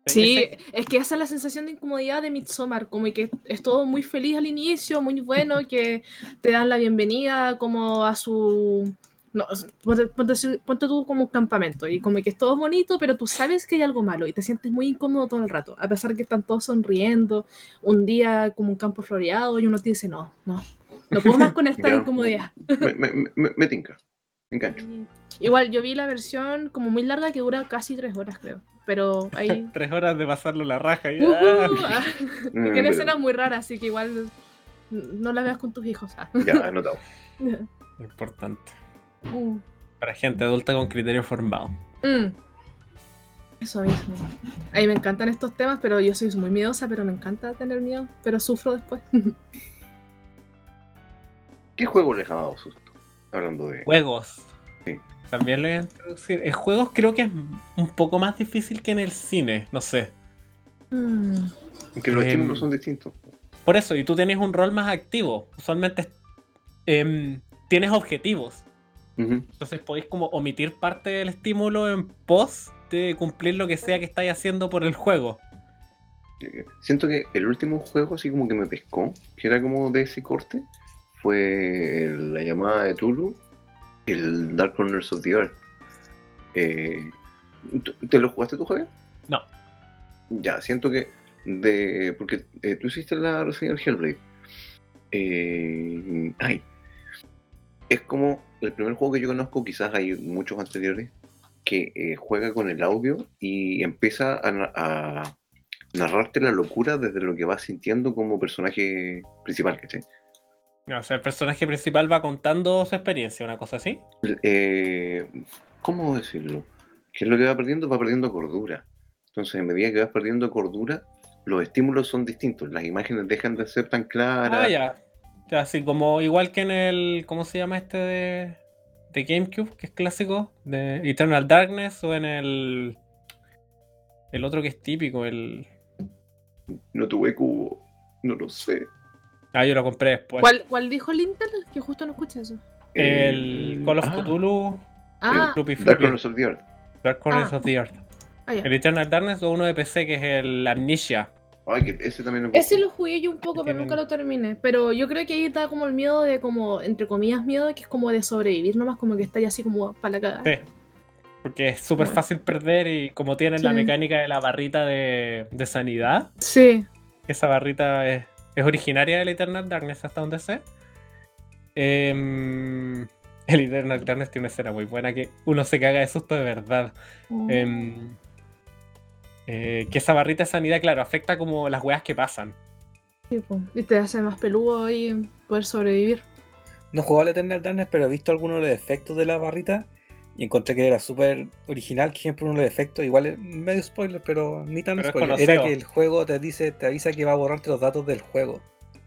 Sí, Ese- es que esa es la sensación de incomodidad de Midsommar, como que es todo muy feliz al inicio, muy bueno, que te dan la bienvenida como a su... No, ponte, ponte así- ponte tú como un campamento y como que es todo bonito, pero tú sabes que hay algo malo y te sientes muy incómodo todo el rato, a pesar que están todos sonriendo, un día como un campo floreado y uno te dice, no, no, no puedo más con (laughs) esta incomodidad. Me, me, me, me tinca, me engancho. Igual yo vi la versión como muy larga que dura casi tres horas creo, pero ahí... (laughs) Tres horas de pasarlo la raja y. Uh, Tiene (laughs) pero- escenas muy raras, así que igual no la veas con tus hijos. ah. Ya, anotado. Importante. Mm. Para gente adulta con criterio formado. Mm. Eso mismo. A mí me encantan estos temas, pero yo soy muy miedosa, pero me encanta tener miedo, pero sufro después. (laughs) ¿Qué juego les ha dado susto? Hablando de... Juegos. Sí. También lo voy a introducir. En juegos creo que es un poco más difícil que en el cine, no sé. Mm. Que los Em, estímulos son distintos. Por eso, y tú tienes un rol más activo. Usualmente em, tienes objetivos. Entonces podéis como omitir parte del estímulo en pos de cumplir lo que sea que estáis haciendo por el juego. Eh, Siento que el último juego así como que me pescó, que era como de ese corte, fue la llamada de Tulu, el Dark Corners of the Earth. Eh, ¿tú- ¿Te lo jugaste tú, Javier? No. Ya, siento que de. Porque eh, tú hiciste la reseña del Hellblade. Eh, ay. Es como el primer juego que yo conozco, quizás hay muchos anteriores, que eh, juega con el audio y empieza a, na- a narrarte la locura desde lo que vas sintiendo como personaje principal, ¿cachai? O sea, el personaje principal va contando su experiencia, una cosa así. Eh, ¿Cómo decirlo? ¿Qué es lo que va perdiendo? Va perdiendo cordura. Entonces, a medida que vas perdiendo cordura, los estímulos son distintos. Las imágenes dejan de ser tan claras. Ah, ya. Así como igual que en el. ¿Cómo se llama este de, de GameCube? Que es clásico. De Eternal Darkness. O en el. El otro que es típico, el. No tuve cubo. No lo sé. Ah, yo lo compré después. ¿Cuál, ¿Cuál dijo el Intel? Que justo no escuché eso. El Call of ah, Cthulhu. Ah, Floppy Dark. Corners of the Earth. Dark Corners Ah. of the Earth. ah. El Eternal Darkness o uno de PC que es el Amnesia. Ay, que ese también lo Ese lo jugué yo un poco, pero nunca lo terminé. Pero yo creo que ahí está como el miedo de como, entre comillas, miedo, que es como de sobrevivir nomás, como que está ya así como para la cagada. Sí. Porque es súper Bueno. fácil perder y como tienen la mecánica de la barrita de, de sanidad, Sí. esa barrita es, es originaria del Eternal Darkness hasta donde sé. Em, el Eternal Darkness tiene una escena muy buena que uno se caga de susto de verdad. Em, eh, que esa barrita de sanidad, claro, afecta como las weas que pasan. Sí. Y te hace más peludo y poder sobrevivir. No he jugado al Eternal Darkness, pero he visto algunos de los efectos de la barrita y encontré que era súper original. Que ejemplo, uno de los efectos, igual es medio spoiler, pero ni tan Pero es spoiler. Era que el juego te dice, te avisa que va a borrarte los datos del juego.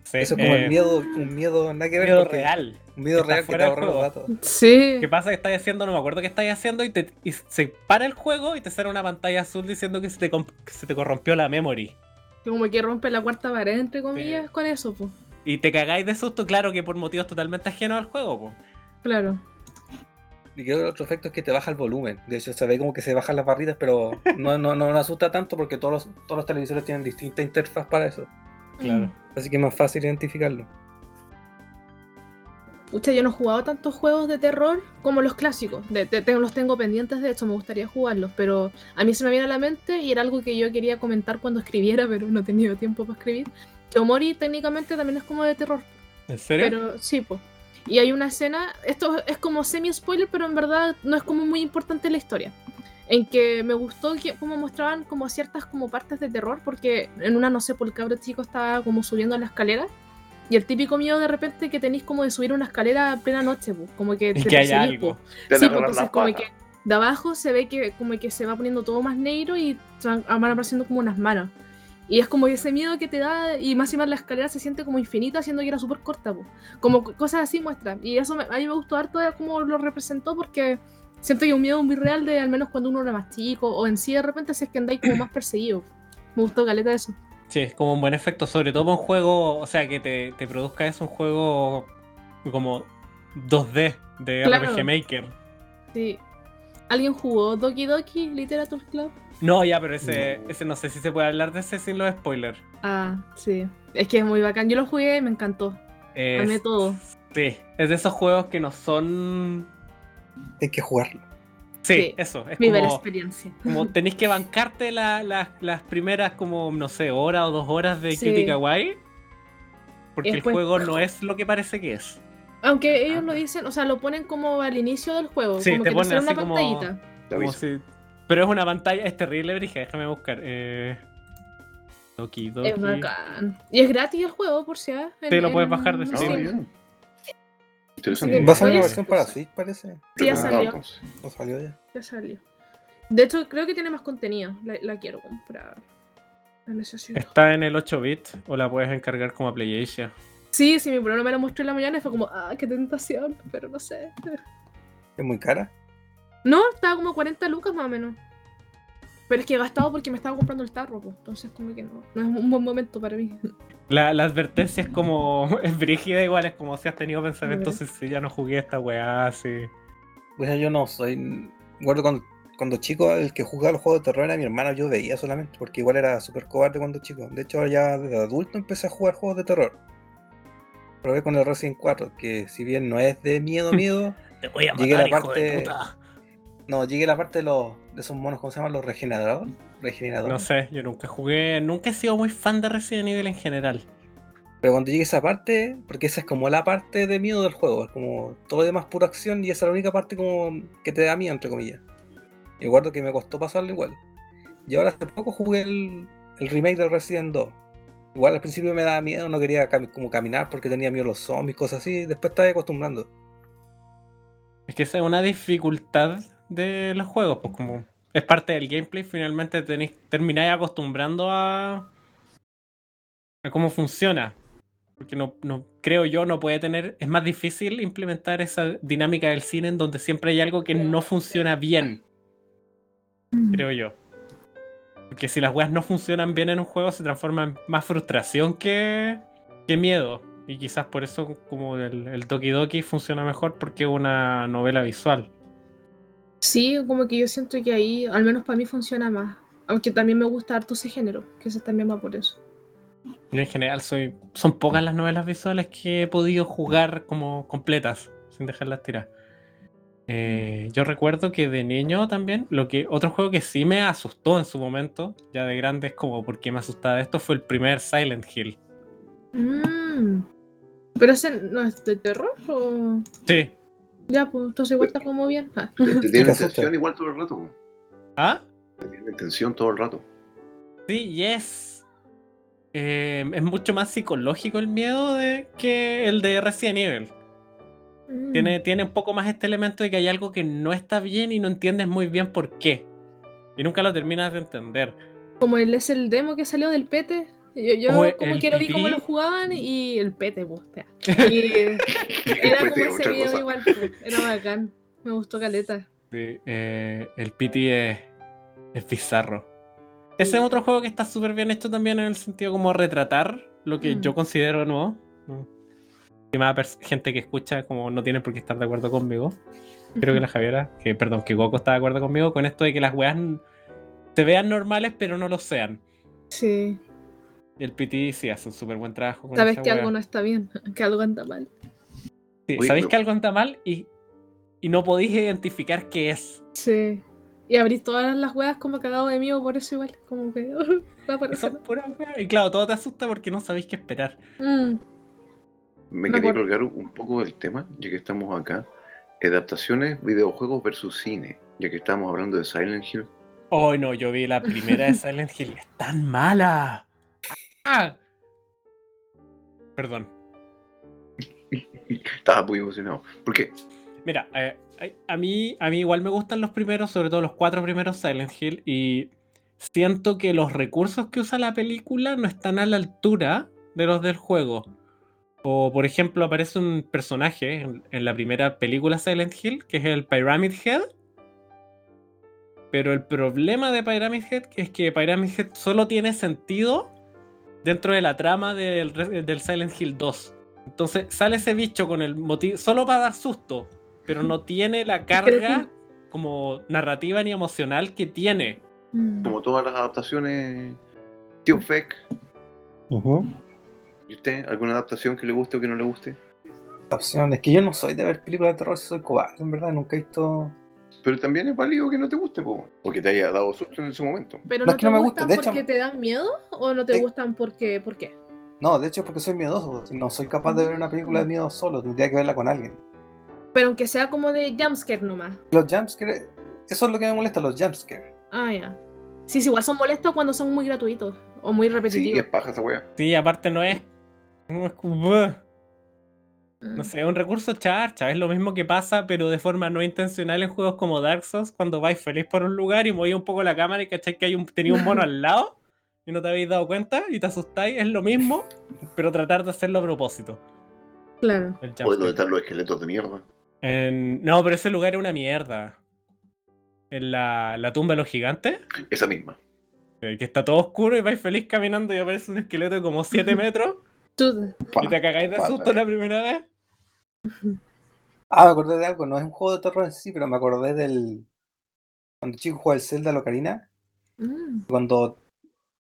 Sí, Eso es como eh, el miedo, un miedo nada que ver. miedo porque- real. Un miedo real que te borra los datos. Sí. ¿Qué pasa que estáis haciendo? No me acuerdo qué estáis haciendo y, te, y se para el juego y te sale una pantalla azul diciendo que se te, que se te corrompió la memory. Que Como que rompe la cuarta pared, entre comillas, con eso, pues. Y te cagáis de susto, claro que por motivos totalmente ajenos al juego. po. Claro. Y creo que el otro efecto es que te baja el volumen. De hecho, se ve como que se bajan las barritas, pero no, no, no, no asusta tanto porque todos los, todos los televisores tienen distinta interfaz para eso. Claro. Así que es más fácil identificarlo. Pucha, yo no he jugado tantos juegos de terror como los clásicos. De, los tengo pendientes, de hecho, me gustaría jugarlos. Pero a mí se me viene a la mente y era algo que yo quería comentar cuando (laughs) escribiera, pero no he tenido tiempo para escribir. Que Omori técnicamente también es como de terror. ¿En serio? Pero sí, pues. Y hay una escena, esto es como semi-spoiler, pero en verdad no es como muy importante la historia. En que me gustó que como mostraban como ciertas como partes de terror, porque en una, no sé, por el cabro chico estaba como subiendo la escalera. Y el típico miedo de repente que tenéis como de subir una escalera a plena noche, como que Y te que perseguís, algo. Te Sí, entonces como que de abajo se ve que como que se va poniendo todo más negro y van, apareciendo como unas manos. Y es como ese miedo que te da, y más y más la escalera se siente como infinita, siendo que era súper corta, po. como co- cosas así muestran. Y eso me- a mí me gustó harto de cómo lo representó, porque siento que es un miedo muy real de al menos cuando uno era más chico, o en sí de repente si es que andáis como más perseguido. Me gustó caleta eso. Sí, es como un buen efecto, sobre todo para un juego, o sea, que te, te produzca eso, un juego como 2D de Claro. RPG Maker. Sí. ¿Alguien jugó Doki Doki Literature Club? No, ya, pero ese No. no. ese no sé si se puede hablar de ese sin los spoilers. Ah, sí. Es que es muy bacán. Yo lo jugué y me encantó. Es- Amé todo. Sí, es de esos juegos que no son. Hay que jugarlo. Sí, Sí, eso. Es Vive la como, experiencia. como (laughs) tenéis que bancarte la- la- las primeras, como, no sé, hora o dos horas de Sí. Cutie Kawaii. Porque el después- juego no es lo que parece que es. Aunque ellos lo dicen, o sea, lo ponen como al inicio del juego. Sí, como te que ponen sale una así como- pantallita. Te Como aviso. si- Pero es una pantalla, es terrible, Brige, déjame buscar. Eh... Doki Doki. Es bacán. Y es gratis el juego, por si acaso. Sí, lo puedes bajar de Ah, Steam. Interesante. Va a salir una versión para Switch, parece. Sí, ya Recomendado, salió. entonces. ¿O salió ya? Ya salió. De hecho, creo que tiene más contenido. La, la quiero comprar. La necesito. Está en el 8 bit o la puedes encargar como a PlayAsia. Sí, sí, mi problema me lo mostró en la mañana y fue como, ah, qué tentación, pero no sé. Es muy cara. No, estaba como 40 lucas más o menos. Pero es que he gastado porque me estaba comprando el tarro, pues. Entonces, como que no. No es un buen momento para mí. La, la advertencia es como. (laughs) Es brígida igual, es como si has tenido pensamientos si, si ya no jugué esta weá, así. Bueno, yo no soy. Cuando, cuando chico, el que jugaba los juegos de terror era mi hermano, yo veía solamente, porque igual era súper cobarde cuando chico. De hecho, ahora ya desde adulto empecé a jugar juegos de terror. Probé con el Resident 4, que si bien no es de miedo, miedo, (laughs) Te voy a Llegué a la matar, hijo de parte- puta. No, llegué a la parte de los de esos monos, ¿cómo se llaman? Los regeneradores. No sé, yo nunca jugué, nunca he sido muy fan de Resident Evil en general. Pero cuando llegué a esa parte, porque esa es como la parte de miedo del juego, es como todo lo demás pura acción y esa es la única parte como que te da miedo, entre comillas. Y recuerdo que me costó pasarlo igual. Y ahora hace poco jugué el, el remake del Resident 2. Igual al principio me daba miedo, no quería como caminar porque tenía miedo a los zombies, cosas así, después estaba acostumbrando. Es que esa es una dificultad de los juegos, pues como es parte del gameplay, finalmente tenéis, termináis acostumbrando a, a cómo funciona. Porque no, no creo yo, no puede tener. Es más difícil implementar esa dinámica del cine en donde siempre hay algo que no funciona bien, creo yo. Porque si las weas no funcionan bien en un juego, se transforma en más frustración que, que miedo. Y quizás por eso, como el, el Doki Doki funciona mejor porque es una novela visual. Sí, como que yo siento que ahí, al menos para mí, funciona más. Aunque también me gusta harto ese género, que ese también va por eso. Yo en general soy. Son pocas las novelas visuales que he podido jugar como completas, sin dejarlas tirar. Eh, yo recuerdo que de niño también, lo que. Otro juego que sí me asustó en su momento, ya de grande es como porque me asustaba esto, fue el primer Silent Hill. Mm. ¿Pero ese no es de terror o...? Sí. Ya, pues entonces igual está como bien. Ah. Te, te tiene te asusta. tensión igual todo el rato. ¿Ah? Te tiene tensión todo el rato. Sí, y es. eh, es mucho más psicológico el miedo de, que el de Resident Evil. Mm. Tiene, tiene un poco más este elemento de que hay algo que no está bien y no entiendes muy bien por qué. Y nunca lo terminas de entender. Como el, es el demo que salió del pete. Yo, yo como que lo vi como lo jugaban y el pete, pues. (laughs) Y era como ese video cosa. igual, pues, era bacán. Me gustó caleta. Sí, eh, el PT es, es bizarro. Ese es otro juego que está súper bien hecho también en el sentido como retratar lo que Mm. yo considero nuevo. Y más gente que escucha como no tiene por qué estar de acuerdo conmigo. Creo que la (laughs) Javiera, que perdón, que Goku está de acuerdo conmigo con esto de que las weas se vean normales pero no lo sean. Sí. El PT sí hace un súper buen trabajo con Sabes que wea. algo no está bien, (laughs) que algo anda mal. Sí, Sabéis pero- que algo anda mal y, y no podéis identificar qué es. Sí. Y abrís todas las weas como cagado de miedo por eso igual. Como que (laughs) va a aparecer. Son puras weas. Y claro, todo te asusta porque no sabéis qué esperar. Mm. Me quería colgar un poco del tema, ya que estamos acá. Adaptaciones, videojuegos versus cine, ya que estamos hablando de Silent Hill. Oh, no, yo vi la primera de (laughs) Silent Hill. Es tan mala. Ah. Perdón. Estaba muy emocionado. ¿Por qué? Mira, eh, a, mí, a mí igual me gustan los primeros, sobre todo los cuatro primeros Silent Hill, y siento que los recursos que usa la película no están a la altura de los del juego. O, por ejemplo, aparece un personaje en, en la primera película Silent Hill, que es el Pyramid Head. Pero el problema de Pyramid Head es que Pyramid Head solo tiene sentido dentro de la trama del, del Silent Hill 2. Entonces sale ese bicho con el motivo solo para dar susto, pero no tiene la carga como narrativa ni emocional que tiene. Mm. Como todas las adaptaciones, Tío Feck, ¿y usted? ¿Alguna adaptación que le guste o que no le guste? Es que yo no soy de ver películas de terror, soy cobarde, en verdad, nunca he visto. Pero también es válido que no te guste, po, o que te haya dado susto en ese momento. ¿Pero No no, es que te no me gustan hecho- porque te dan miedo o no te Sí. gustan porque por qué? No, de hecho es porque soy miedoso, no soy capaz de ver una película de miedo solo, tendría que verla con alguien. Pero aunque sea como de jumpscare nomás. Los jumpscares, eso es lo que me molesta, los jumpscares. Ah, ya. Sí, sí, igual son molestos cuando son muy gratuitos o muy Sí, repetitivos. es paja esa wea. Sí, aparte no es. No es como. Mm. No sé, es un recurso charcha, es lo mismo que pasa, pero de forma no intencional en juegos como Dark Souls, cuando vais feliz por un lugar y movéis un poco la cámara y cacháis que hay un, tenía un mono al (laughs) lado y no te habéis dado cuenta y te asustáis, es lo mismo, pero tratar de hacerlo a propósito. Claro. O donde están los esqueletos de mierda. En- No, pero ese lugar es una mierda. en la, la tumba de los gigantes, Esa misma. eh, que está todo oscuro y vais feliz caminando y aparece un esqueleto de como 7 (laughs) metros Tú- y te cagáis de susto la primera vez. Ah, me acordé de algo, no es un juego de terror en sí, pero me acordé del. Cuando el chico juega el Zelda Locarina, Mm. cuando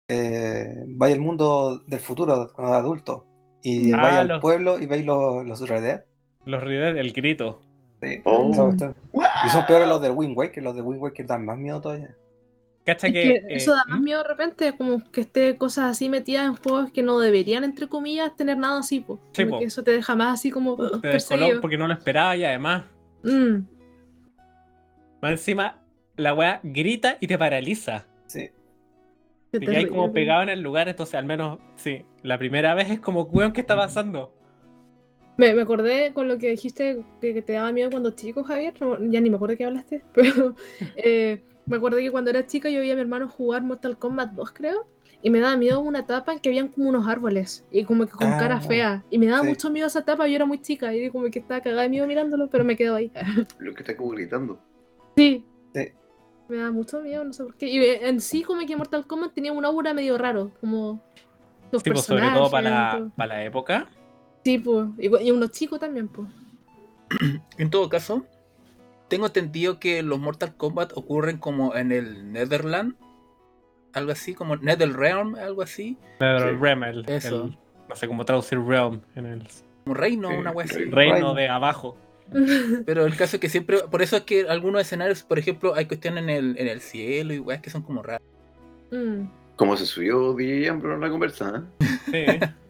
eh, vaya al mundo del futuro, cuando adulto, y Ah, vaya al los- pueblo y veis los, los Red. Los Red el grito. Sí, Oh. Y son peores los del Wind Waker, los de Wind Waker dan más miedo todavía. Cacha Es que. que eh, eso da más ¿mm? miedo de repente, como que esté cosas así metidas en juegos que no deberían, entre comillas, tener nada así, po. Sí, Como po. que eso te deja más así como te porque no lo esperaba y además, Mm. más encima, la weá grita y te paraliza. Sí. Y que hay como pegado en el lugar, entonces al menos, sí, la primera vez es como, weón, ¿qué está pasando? Me, me acordé con lo que dijiste que, que te daba miedo cuando chico, Javier. no- ya ni me acuerdo de qué hablaste, (laughs) pero eh, me acordé que cuando era chica yo veía a mi hermano jugar Mortal Kombat 2, creo. Y me daba miedo una etapa en que habían como unos árboles y como que con Ah, cara fea. Y me daba sí. mucho miedo esa etapa, yo era muy chica y como que estaba cagada de miedo mirándolo, pero me quedo ahí. (laughs) Lo que está como gritando. Sí. Sí. Me da mucho miedo, no sé por qué. Y en sí como que Mortal Kombat tenía un aura medio raro, como los Sí, pues, sobre todo para la, para la época. Sí, pues. Y, y unos chicos también, pues. (clears throat) En todo caso, tengo entendido que los Mortal Kombat ocurren como en el Netherland, algo así, como Netherrealm, algo así, Sí. el Eso. el- no sé cómo traducir Realm en el como reino, Sí, una wea así. reino. de abajo. (laughs) Pero el caso es que siempre, por eso es que algunos escenarios, por ejemplo, hay cuestiones en el, en el cielo y weas que son como raras. Mm. Como se subió DJ Ambro en la conversa. ¿eh? Sí. (laughs)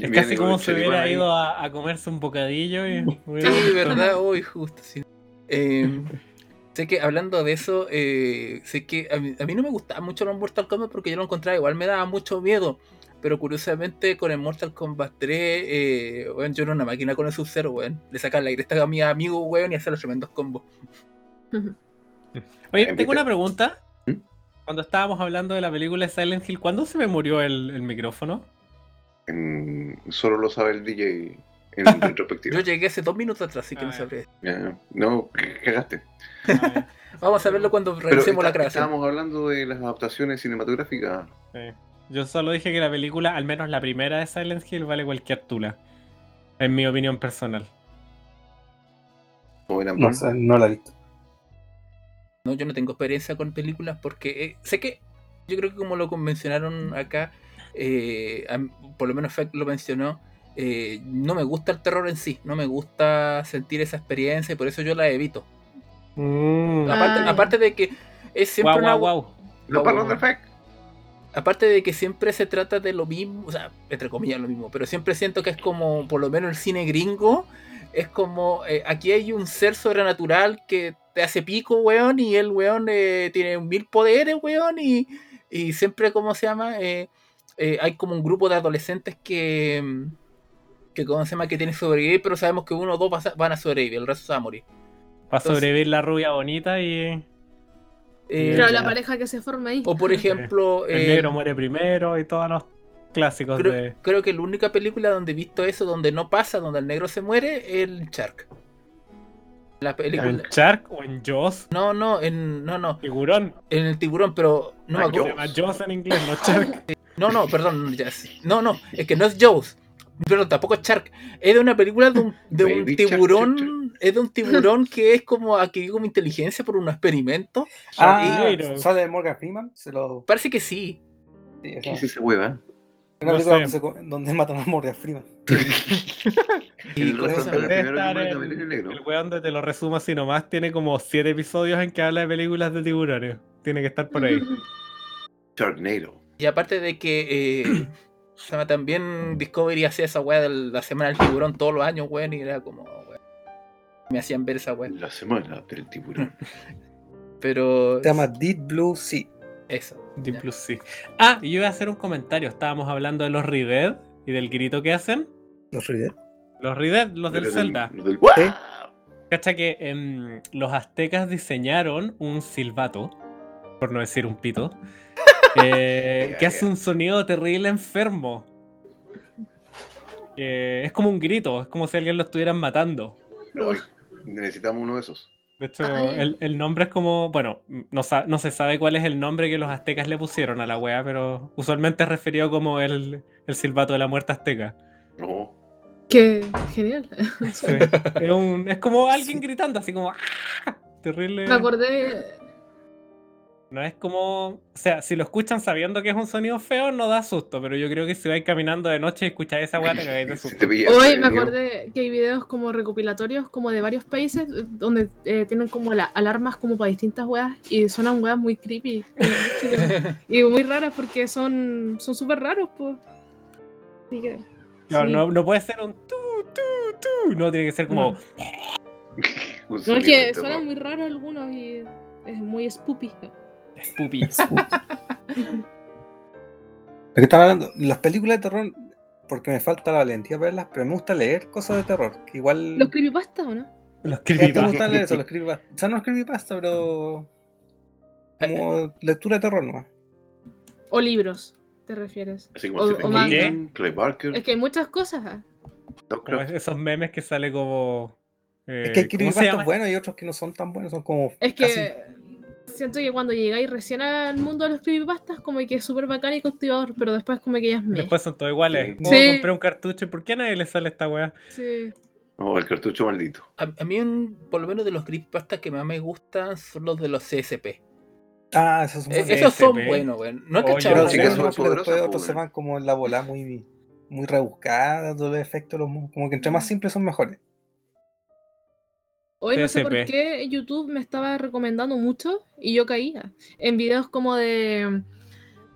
Es casi como si hubiera ido a, a comerse un bocadillo y Sí, verdad, hoy justo, sí. Eh, (laughs) sé que hablando de eso, eh, sé que a mí, a mí no me gustaban mucho los Mortal Kombat porque yo lo encontraba igual, me daba mucho miedo. Pero curiosamente con el Mortal Kombat 3, eh, weón, yo era una máquina con el Sub-Zero, weón. Le sacan la cresta a mi amigo, weón, y hacer los tremendos combos. (laughs) Oye, tengo una pregunta. ¿Mm? Cuando estábamos hablando de la película de Silent Hill, ¿cuándo se me murió el, el micrófono? En- solo lo sabe el DJ en retrospectiva. Yo llegué hace dos minutos atrás, así que Ah, no sabré. Ya, No, cagaste. Ah, Vamos a verlo cuando revisemos la creación. estábamos hablando de las adaptaciones cinematográficas. sí. Yo solo dije que la película, al menos la primera de Silent Hill, vale cualquier tula. En mi opinión personal. No no la he visto. No, yo no tengo experiencia con películas porque eh, sé que yo creo que como lo mencionaron acá, eh, por lo menos Feck lo mencionó, eh, no me gusta el terror en sí, no me gusta sentir esa experiencia y por eso yo la evito. Mm. Aparte, aparte de que es siempre Guau, una- de Feck. aparte de que siempre se trata de lo mismo, o sea, entre comillas lo mismo, pero siempre siento que es como, por lo menos el cine gringo, es como, eh, aquí hay un ser sobrenatural que te hace pico, weón, y el weón eh, tiene mil poderes, weón, y, y siempre, ¿cómo se llama? Eh, eh, hay como un grupo de adolescentes que, mm, que, ¿cómo se llama? Que tienen que sobrevivir, pero sabemos que uno o dos van a sobrevivir, el resto se va a morir. Para Entonces- sobrevivir la rubia bonita y Eh, la pareja que se forma ahí. o por (laughs) ejemplo... el eh, negro muere primero y todos los clásicos Creo, de. creo que la única película donde he visto eso, donde no pasa, donde el negro se muere, es el Shark. La película. ¿En Shark o en Jaws? No, no, en, no, no, Tiburón. en el tiburón, pero no me Ah, Se acuerdo. llama Jaws en inglés, no Shark. (laughs) No, no, perdón, ya sé. no, no, es que no es Jaws, pero tampoco es Shark. Es de una película de un, de un Baby Shark, tiburón, es de un tiburón (laughs) que es como adquirido como inteligencia por un experimento. Ah, Sharknado. ¿sale de Morgan Freeman? Se lo... Parece que sí. sí, esa- ¿Qué es esa hueva? una No película sé. donde, se donde matan a Morgan Freeman. (laughs) Y El. El weón de te lo resumo así nomás tiene como siete episodios en que habla de películas de tiburones. Tiene que estar por ahí. Sharknado. Y aparte de que eh, se llama, también Discovery hacía esa weá de la semana del tiburón todos los años, weón, y era como, weón, me hacían ver esa weá. La semana del tiburón. (laughs) Pero Se llama Deep Blue Sea. eso. Deep ya. Blue Sea. Ah, y yo iba a hacer un comentario. Estábamos hablando de los Rided y del grito que hacen. Los Reader. Los Rided, los del Pero Zelda. Los del... Sí. Cacha que em, los aztecas diseñaron un silbato, por no decir un pito, (laughs) eh, que hace un sonido terrible enfermo. Eh, es como un grito, es como si alguien lo estuvieran matando. No, necesitamos uno de esos. De hecho, el, el nombre es como, bueno, no, no se sabe cuál es el nombre que los aztecas le pusieron a la wea, pero usualmente es referido como el, el silbato de la muerte azteca. No. Qué genial. Sí. es, un- es como alguien gritando, así como ¡ah! terrible. Me acordé. No es como, o sea, si lo escuchan sabiendo que es un sonido feo, no da susto, pero yo creo que si vais caminando de noche y escucháis esa wea, te cagáis de (laughs) susto. Hoy me acordé que hay videos como recopilatorios como de varios países donde eh, tienen como la, alarmas como para distintas weas y suenan weas muy creepy (laughs) y muy raras porque son son súper raros pues. Así que, Claro, sí. no, no puede ser un tu, tu, tu, no, tiene que ser como, No. (laughs) es que de suenan muy raros algunos y es muy spoopy. Lo (laughs) que estaba hablando, las películas de terror, porque me falta la valentía para verlas, pero me gusta leer cosas de terror. Que igual. ¿Los creepypastas o no? Los Ya te creepypastas. gusta leer eso, los creepypastas. O sea, no los creepypasta, pero. Como lectura de terror, ¿no? ¿O libros? ¿Te refieres? Así como o- Stephen o. King, Clay Barker, Es que hay muchas cosas. ah. Esos memes que sale como. eh, Es que hay ¿cómo se creepypastas buenos y otros que no son tan buenos, son como. Es casi- que siento que cuando llegáis recién al mundo de los creepypastas, como que es súper bacán y cautivador, pero después como que ya es me. Después son todos iguales. Sí. Como Sí. compré un cartucho y ¿por qué a nadie le sale esta wea? Sí. O el cartucho maldito. A, a mí, un- por lo menos de los creepypastas que más me gustan son los de los CSP. Ah, esos son Eh, buenos. esos son buenos, weón. No he cachado Pero sí que son después poderosas, otros po, se van como en la bola muy, muy rebuscadas, todo el efecto, los como que entre más simples son mejores. Hoy no sé por qué YouTube me estaba recomendando mucho y yo caía en videos como de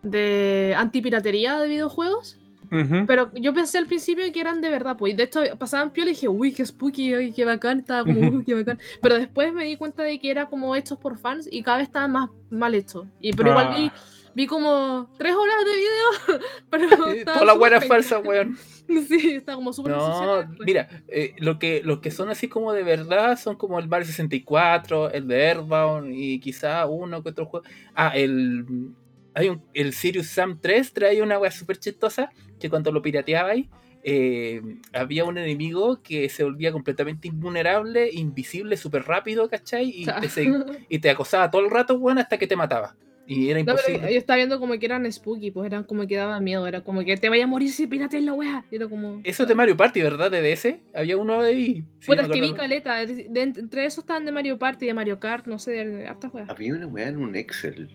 de antipiratería de videojuegos, Ujú. pero yo pensé al principio que eran de verdad, pues de hecho pasaban piola y dije, uy, qué spooky, ay, qué bacán, estaba como, uy, qué bacán. Pero después me di cuenta de que era como hechos por fans y cada vez estaban más mal hechos. Y pero igual vi, Ah. Vi como tres horas de video, (laughs) pero (laughs) Toda la penca. falsa, weón. (laughs) Sí, está como súper No, pues. mira, eh, lo que, los que son así como de verdad son como el Mario 64, el de Airbound y quizá uno que otro juego. Ah, el. Hay un, el Sirius Sam 3 trae una weá súper chistosa que cuando lo pirateabais eh, había un enemigo que se volvía completamente invulnerable, invisible, súper rápido, ¿cachai? Y te, y te acosaba todo el rato, weón, hasta que te mataba. Y era No, pero imposible. yo estaba viendo como que eran spooky, pues eran como que daba miedo, era como que te vaya a morir si pirateas la wea. Y Era como. Eso es de Mario Party, ¿verdad? De DS. Había uno ahí. Sí, me es que vi caleta. de- de- entre esos estaban de Mario Party, de Mario Kart, no sé, de, de hartas weas. Había una weá en un Excel.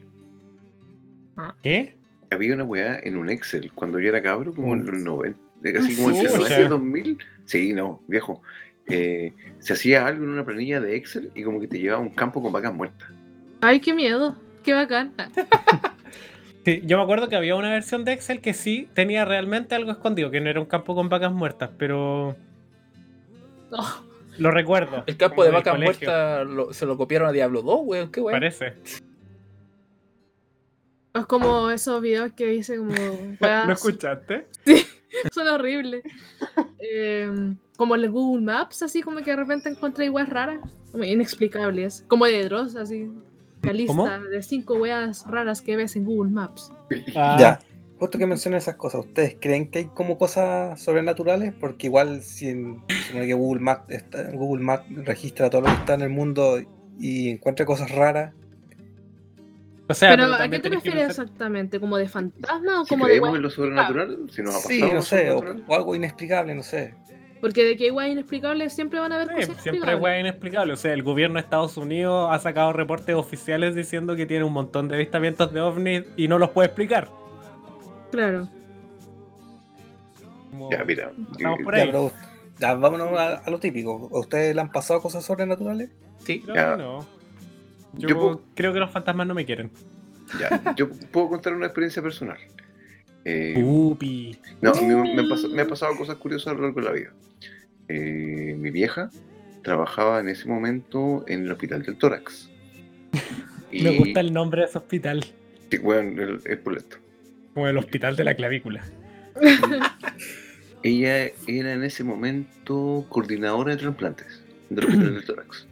¿Qué? Había una weá en un Excel cuando yo era cabro, como en los 90, casi Ah, como entre sí. 90 y 2000. Sí, no, viejo. Eh, se hacía algo en una planilla de Excel y como que te llevaba a un campo con vacas muertas. Ay, qué miedo. Qué bacán. (laughs) Sí, yo me acuerdo que había una versión de Excel que sí tenía realmente algo escondido, que no era un campo con vacas muertas, pero Oh, lo recuerdo. El campo de vacas muertas lo- se lo copiaron a Diablo 2, weón. Qué weón. Parece. es como esos videos que dice como. (laughs) ¿Lo escuchaste? (laughs) son horribles. Eh, como el Google Maps, así como que de repente encontré weas raras. Inexplicables. Como de Dross, así. La lista ¿Cómo? de cinco weas raras que ves en Google Maps. Ah, Ya. Justo que mencioné esas cosas, ¿ustedes creen que hay como cosas sobrenaturales? Porque igual si en, supone que Google Maps, está, Google Maps registra todo lo que está en el mundo y encuentra cosas raras. O sea, Pero, ¿a qué te refieres exactamente? ¿Como de fantasma o Si como de en lo sobrenatural, si nos ha pasado Sí, no algo sé, o, sobrenatural. o algo inexplicable, no sé. Porque de que hay weas inexplicables siempre van a haber Sí, cosas siempre es inexplicables. weá inexplicable. O sea, el gobierno de Estados Unidos ha sacado reportes oficiales diciendo que tiene un montón de avistamientos de ovnis y no los puede explicar. Claro. Como- Ya, mira. Estamos por eh, Ya, ahí. pero ya, vámonos a, a lo típico. ¿A ustedes le han pasado cosas sobrenaturales? Sí. Que no. Yo, Yo puedo- creo que los fantasmas no me quieren. ya, yo puedo contar una experiencia personal. Eh, Upi. No, me, me han pas- me han pasado cosas curiosas a lo largo de la vida. Eh, mi vieja trabajaba en ese momento en el hospital del tórax. Y, (laughs) Me gusta el nombre de ese hospital. sí, bueno, el- es pulento. Como el hospital de la clavícula. (laughs) Ella era en ese momento coordinadora de trasplantes del hospital del tórax.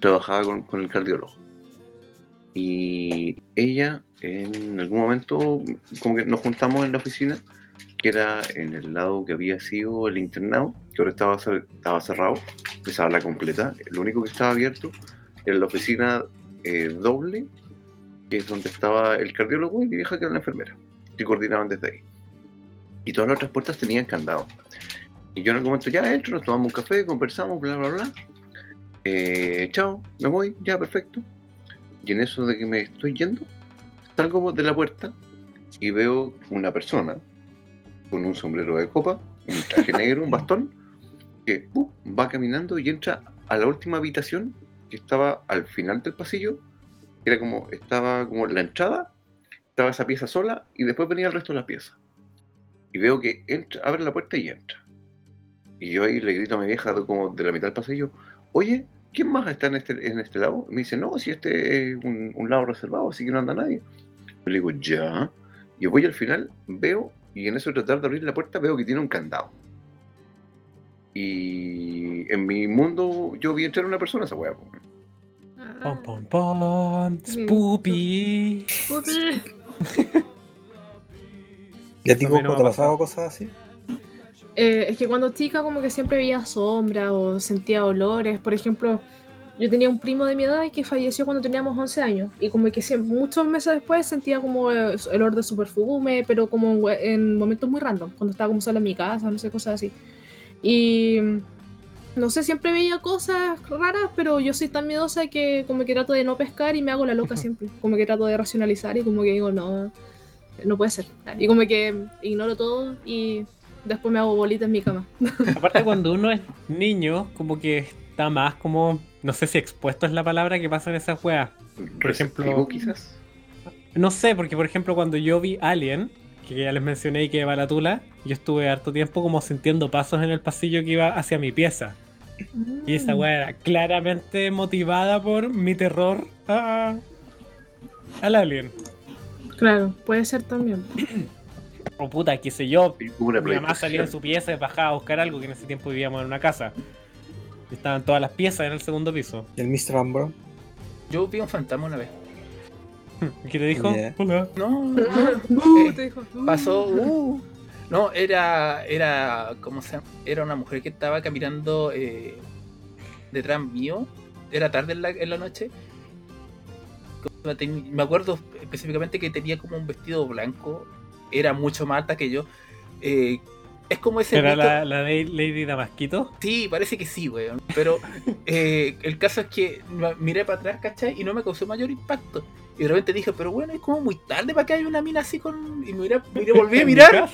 Trabajaba con, con el cardiólogo. Y ella, en algún momento, como que nos juntamos en la oficina, que era en el lado que había sido el internado, que ahora estaba, estaba cerrado, esa la completa. Lo único que estaba abierto en la oficina eh, doble, que es donde estaba el cardiólogo y mi vieja que era la enfermera, que coordinaban desde ahí. Y todas las otras puertas tenían candado. Y yo en algún momento ya entro, nos tomamos un café, conversamos, bla, bla, bla. Eh, chao, me voy, ya, perfecto. Y en eso de que me estoy yendo, salgo de la puerta y veo una persona con un sombrero de copa, un traje negro, un (laughs) bastón, que uh, va caminando y entra a la última habitación que estaba al final del pasillo. Era como, estaba como la entrada, estaba esa pieza sola y después venía el resto de la pieza. Y veo que entra, abre la puerta y entra. Y yo ahí le grito a mi vieja como de la mitad del pasillo, oye, ¿quién más está en este, en este lado? Y me dice, no, si este es un, un lado reservado, así que no anda nadie. Yo le digo, ya. Y voy al final, veo, y en eso tratar de abrir la puerta, veo que tiene un candado. Y en mi mundo yo vi entrar una persona a esa weá. po. Pom, pom, pom. Spoopy. Pupi. (laughs) ¿Y a ti A mí Coco, no me te ha pasado cosas así? Eh, es que cuando chica como que siempre veía sombras o sentía olores. Por ejemplo, yo tenía un primo de mi edad que falleció cuando teníamos 11 años. Y como que siempre- muchos meses después sentía como el olor de su perfume, pero como en, momentos muy random. Cuando estaba como sola en mi casa, no sé, cosas así. Y no sé, siempre veía cosas raras, pero yo soy tan miedosa que como que trato de no pescar y me hago la loca (laughs) siempre. Como que trato de racionalizar y como que digo, no, no puede ser. Y como que ignoro todo y después me hago bolita en mi cama. Aparte, cuando uno es niño, como que está más como. No sé si expuesto es la palabra que pasa en esas weas. Por ejemplo- quizás. No sé, porque por ejemplo, cuando yo vi Alien, que ya les mencioné y que va la tula, yo estuve harto tiempo como sintiendo pasos en el pasillo que iba hacia mi pieza. Y esa wea era claramente motivada por mi terror a- al Alien. Claro, puede ser también. O puta, qué sé yo, una Mi mamá salía de su pieza y bajaba a buscar algo, que en ese tiempo vivíamos en una casa. Estaban todas las piezas en el segundo piso. ¿Y el Mr. Ambro? Yo vi un fantasma una vez. ¿Y (laughs) qué te dijo? Yeah. Hola. No, (laughs) Uh, te dijo, uh. pasó. uh. No, era, era, ¿cómo se llama? Era una mujer que estaba caminando eh, detrás mío. Era tarde en la, en la noche. Me acuerdo específicamente que tenía como un vestido blanco. Era mucho más alta que yo. Eh, es como ese. ¿Era la, la de Lady Damasquito? Sí, parece que sí, weón. Pero eh, el caso es que miré para atrás, ¿cachai? Y no me causó mayor impacto. Y de repente dije, pero bueno, es como muy tarde para que haya una mina así con. Y miré, miré, volví a (laughs) mirar,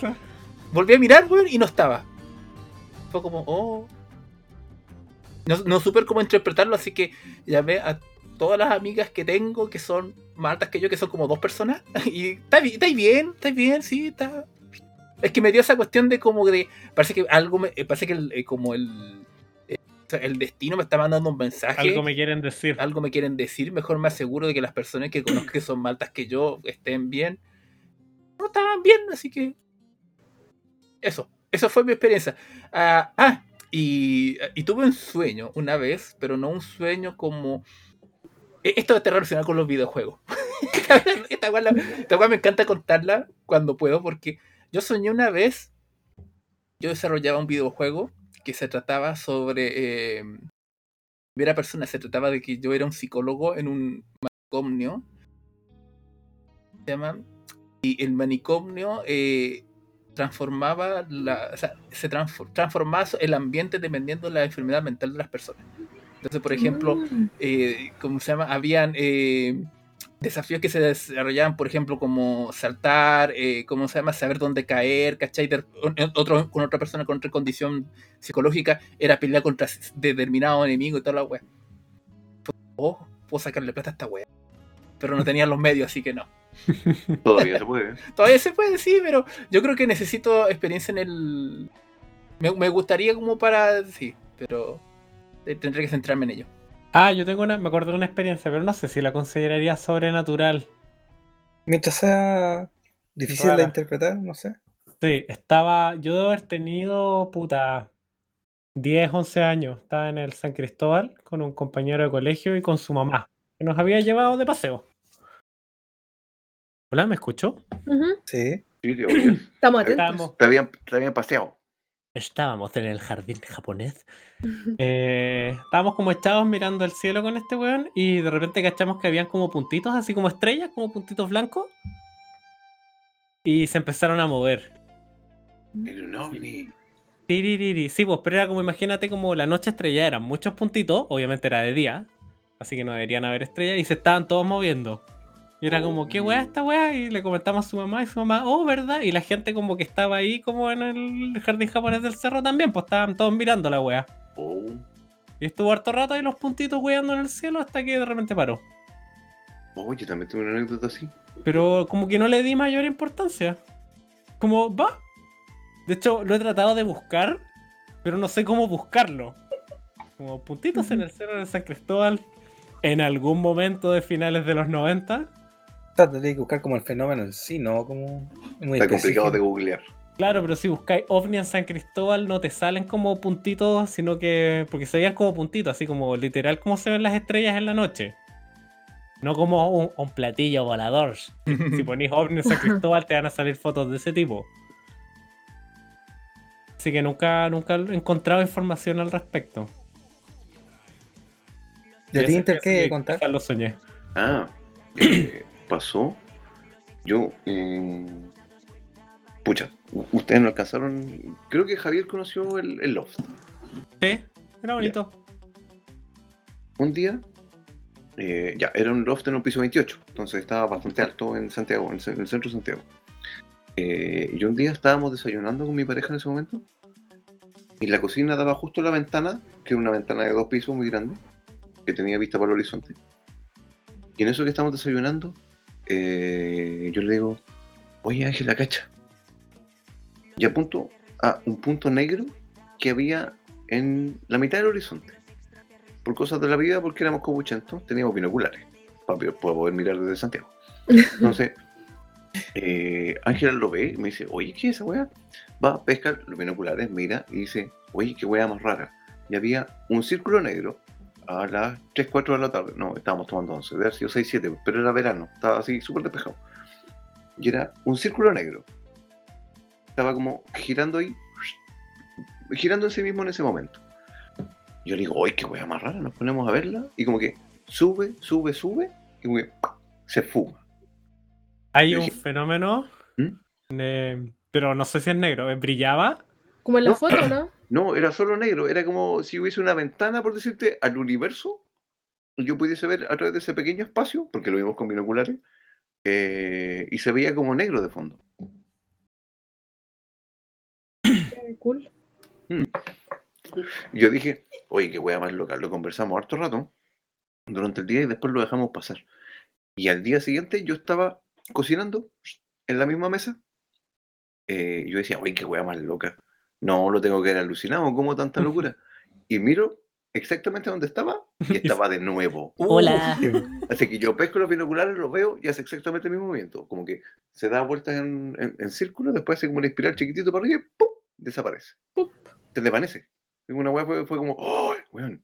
volví a mirar, weón, y no estaba. Fue como, oh. No, no supe cómo interpretarlo, así que llamé a todas las amigas que tengo que son más altas que yo, que son como dos personas. (laughs) Y está bien, está bien, está bien, sí, está. Es que me dio esa cuestión de como de. Parece que algo me. eh, Parece que el, eh, como el. eh, el destino me está mandando un mensaje. Algo me quieren decir. algo me quieren decir. Mejor me aseguro de que las personas que conozco que son más altas que yo estén bien. No estaban bien, así que. Eso. Eso fue mi experiencia. Ah, ah, y, y tuve un sueño una vez, pero no un sueño como. e- Esto está relacionado con los videojuegos. (laughs) esta la- esta weá me encanta contarla cuando puedo, porque yo soñé una vez. Yo desarrollaba un videojuego que se trataba sobre. eh, primera persona, se trataba de que yo era un psicólogo en un manicomio. Se llama. Y el manicomio eh, transformaba la. O sea, se transfor- transformaba el ambiente dependiendo de la enfermedad mental de las personas. Entonces, por ejemplo, Mm. eh, ¿cómo se llama? Habían eh, desafíos que se desarrollaban, por ejemplo, como saltar, eh, ¿cómo se llama? Saber dónde caer, ¿cachai? De- otro, con otra persona con otra condición psicológica era pelear contra determinado enemigo y toda la wea. Oh, puedo sacarle plata a esta wea. Pero no tenían los medios, así que no. (laughs) Todavía se puede. Todavía se puede, sí, pero yo creo que necesito experiencia en el. Me, me gustaría como para. Sí, pero eh, tendré que centrarme en ello. Ah, yo tengo una. Me acuerdo de una experiencia, pero no sé si la consideraría sobrenatural. Mientras sea difícil Rara. de interpretar, no sé. Sí, estaba. Yo debo haber tenido, puta. 10, 11 años. Estaba en el San Cristóbal con un compañero de colegio y con su mamá, que nos había llevado de paseo. Hola, ¿me escuchó? Sí. Estamos atentos. Estábamos, Te habían, te habían paseado. Estábamos en el jardín japonés. (laughs) Eh, estábamos como echados mirando el cielo con este weón y de repente cachamos que habían como puntitos, así como estrellas, como puntitos blancos. Y se empezaron a mover. Era un ovni. Sí, pues, pero era como, imagínate como la noche estrella, eran muchos puntitos, obviamente era de día, así que no deberían haber estrellas, y se estaban todos moviendo. Y era como, ¿qué weá esta weá? Y le comentamos a su mamá y su mamá, oh, ¿verdad? Y la gente como que estaba ahí como en el jardín japonés del cerro también, pues estaban todos mirando la weá. Oh, Y estuvo harto rato ahí los puntitos weando en el cielo hasta que de repente paró. oh, yo también tengo una anécdota así. Pero como que no le di mayor importancia. Como, va. De hecho, lo he tratado de buscar, pero no sé cómo buscarlo. Como puntitos en el cerro de San Cristóbal en algún momento de finales de los 90. Tendría que buscar como el fenómeno en sí, ¿no? Como muy Está complicado de googlear. Claro, pero si buscáis ovni en San Cristóbal no te salen como puntitos, sino que. Porque se veían como puntitos, así como literal como se ven las estrellas en la noche. No como un, un platillo volador. (laughs) si ponís ovni en San Cristóbal te van a salir fotos de ese tipo. Así que nunca, nunca he encontrado información al respecto. ¿De ti, Inter, qué que contar? lo soñé. Ah, (clears throat) eh, pasó. Yo, eh, pucha, ustedes no alcanzaron. Creo que Javier conoció el, el loft. Sí, era bonito. Un día, eh, ya, era un loft en un piso 28, entonces estaba bastante alto en Santiago, en, el centro de Santiago. Eh, y un día estábamos desayunando con mi pareja en ese momento, y la cocina daba justo la ventana, que era una ventana de dos pisos muy grande, que tenía vista para el horizonte. Y en eso que estamos desayunando, eh, yo le digo, oye Ángela, cacha. Y apunto a un punto negro que había en la mitad del horizonte por cosas de la vida, porque éramos cobuchentos, teníamos binoculares para, poder mirar desde Santiago. Entonces, (laughs) eh, Ángela lo ve y me dice, oye, ¿qué es esa weá? Va, pesca los binoculares, mira y dice, oye, qué weá más rara. Y había un círculo negro a las 3, 4 de la tarde. No, estábamos tomando 11, debe haber sido 6, 7, pero era verano, estaba así súper despejado. Y era un círculo negro. Estaba como girando ahí, girando en sí mismo en ese momento. Yo le digo, ¡ay, qué wea más rara! Nos ponemos a verla y como que sube, sube, sube y como que se fuma. Hay un dije- fenómeno, ¿Mm? eh, pero no sé si es negro, brillaba. Como en la No. foto, ¿no? No, era solo negro, era como si hubiese una ventana, por decirte, al universo. Yo pudiese ver a través de ese pequeño espacio, porque lo vimos con binoculares, eh, y se veía como negro de fondo. (coughs) Cool. Y yo dije, oye, qué wea más loca. Lo conversamos harto rato durante el día y después lo dejamos pasar. Y al día siguiente yo estaba cocinando en la misma mesa. Eh, yo decía, oye, qué wea más loca. No, lo tengo que ver alucinado, ¿cómo tanta locura? Y miro exactamente donde estaba (laughs) y estaba de nuevo. Hola. (laughs) Así que yo pesco los binoculares, los veo y hace exactamente el mismo movimiento. Como que se da vueltas en, en- en círculo, después hace como un espiral chiquitito para arriba y ¡pum! desaparece. Pup. Te desvanece. Una weá fue, fue como, ¡oh! weón!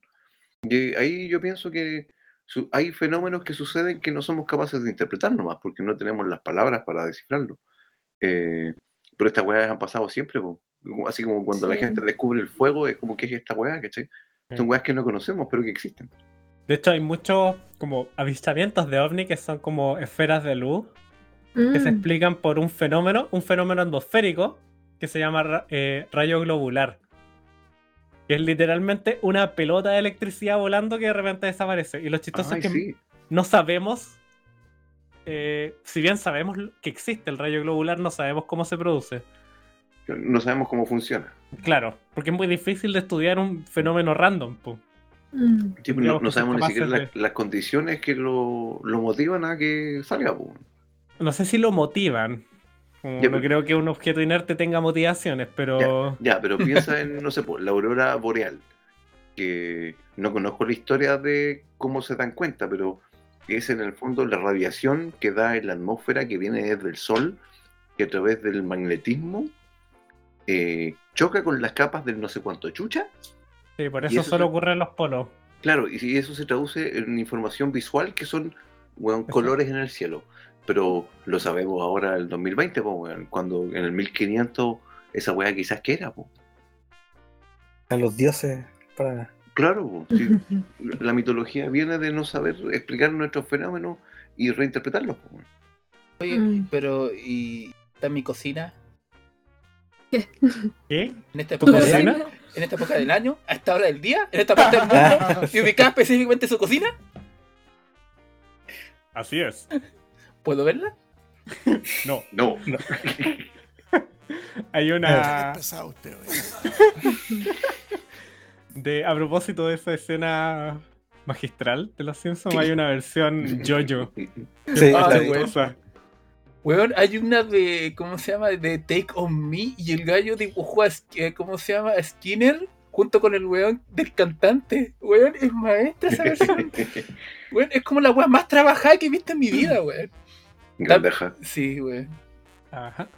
Y ahí yo pienso que su- hay fenómenos que suceden que no somos capaces de interpretar nomás, porque no tenemos las palabras para descifrarlo. Eh, pero estas weas han pasado siempre, po. Así como cuando la Sí. gente descubre el fuego, es como que es esta weá, ¿cachai? Son Sí. weas que no conocemos, pero que existen. De hecho, hay muchos como avistamientos de ovni que son como esferas de luz que se Mm. explican por un fenómeno, un fenómeno atmosférico que se llama eh, rayo globular. Que es literalmente una pelota de electricidad volando que de repente desaparece. Y lo chistoso Ay, es que sí. no sabemos, eh, si bien sabemos que existe el rayo globular, no sabemos cómo se produce. No sabemos cómo funciona. Claro, porque es muy difícil de estudiar un fenómeno random. po. Mm. Sí, no, sabemos ni siquiera la- las condiciones que lo, lo motivan a que salga. po. No sé si lo motivan. Como Ya, no pero- creo que un objeto inerte tenga motivaciones, pero... Ya, pero (laughs) piensa en, no sé, po, la aurora boreal. Que no conozco la historia de cómo se dan cuenta, pero es en el fondo la radiación que da en la atmósfera que viene desde el sol, que a través del magnetismo eh, choca con las capas del no sé cuánto chucha. Sí, por eso eso solo se- ocurre en los polos. Claro, y si eso se traduce en información visual que son weón, Eso. colores en el cielo. Pero lo sabemos ahora en el 2020, po, weón, cuando en el 1500 esa weá quizás que era. po. A los dioses para. Claro, sí. (laughs) la mitología viene de no saber explicar nuestros fenómenos y reinterpretarlos. Oye, Mm. pero ¿y está mi cocina? ¿Qué? En esta ¿Tu época del año, en esta época del año, a esta hora del día, en esta parte del mundo, (laughs) y ubicada específicamente su cocina, Así es. ¿puedo verla? No, No, (laughs) hay Qué una. pesado usted, oye. (laughs) De, a propósito de esa escena magistral de los Simpsons, hay una versión yo-yo. Sí, Ah. Weón, hay una de, ¿cómo se llama? De Take On Me y el gallo dibujó a, eh, ¿cómo se llama? A Skinner junto con el weón del cantante. Weón, es maestra esa versión. (laughs) Weón, es como la weá más trabajada que he visto en mi vida, weón. Grandeja. Sí, weón. Ajá.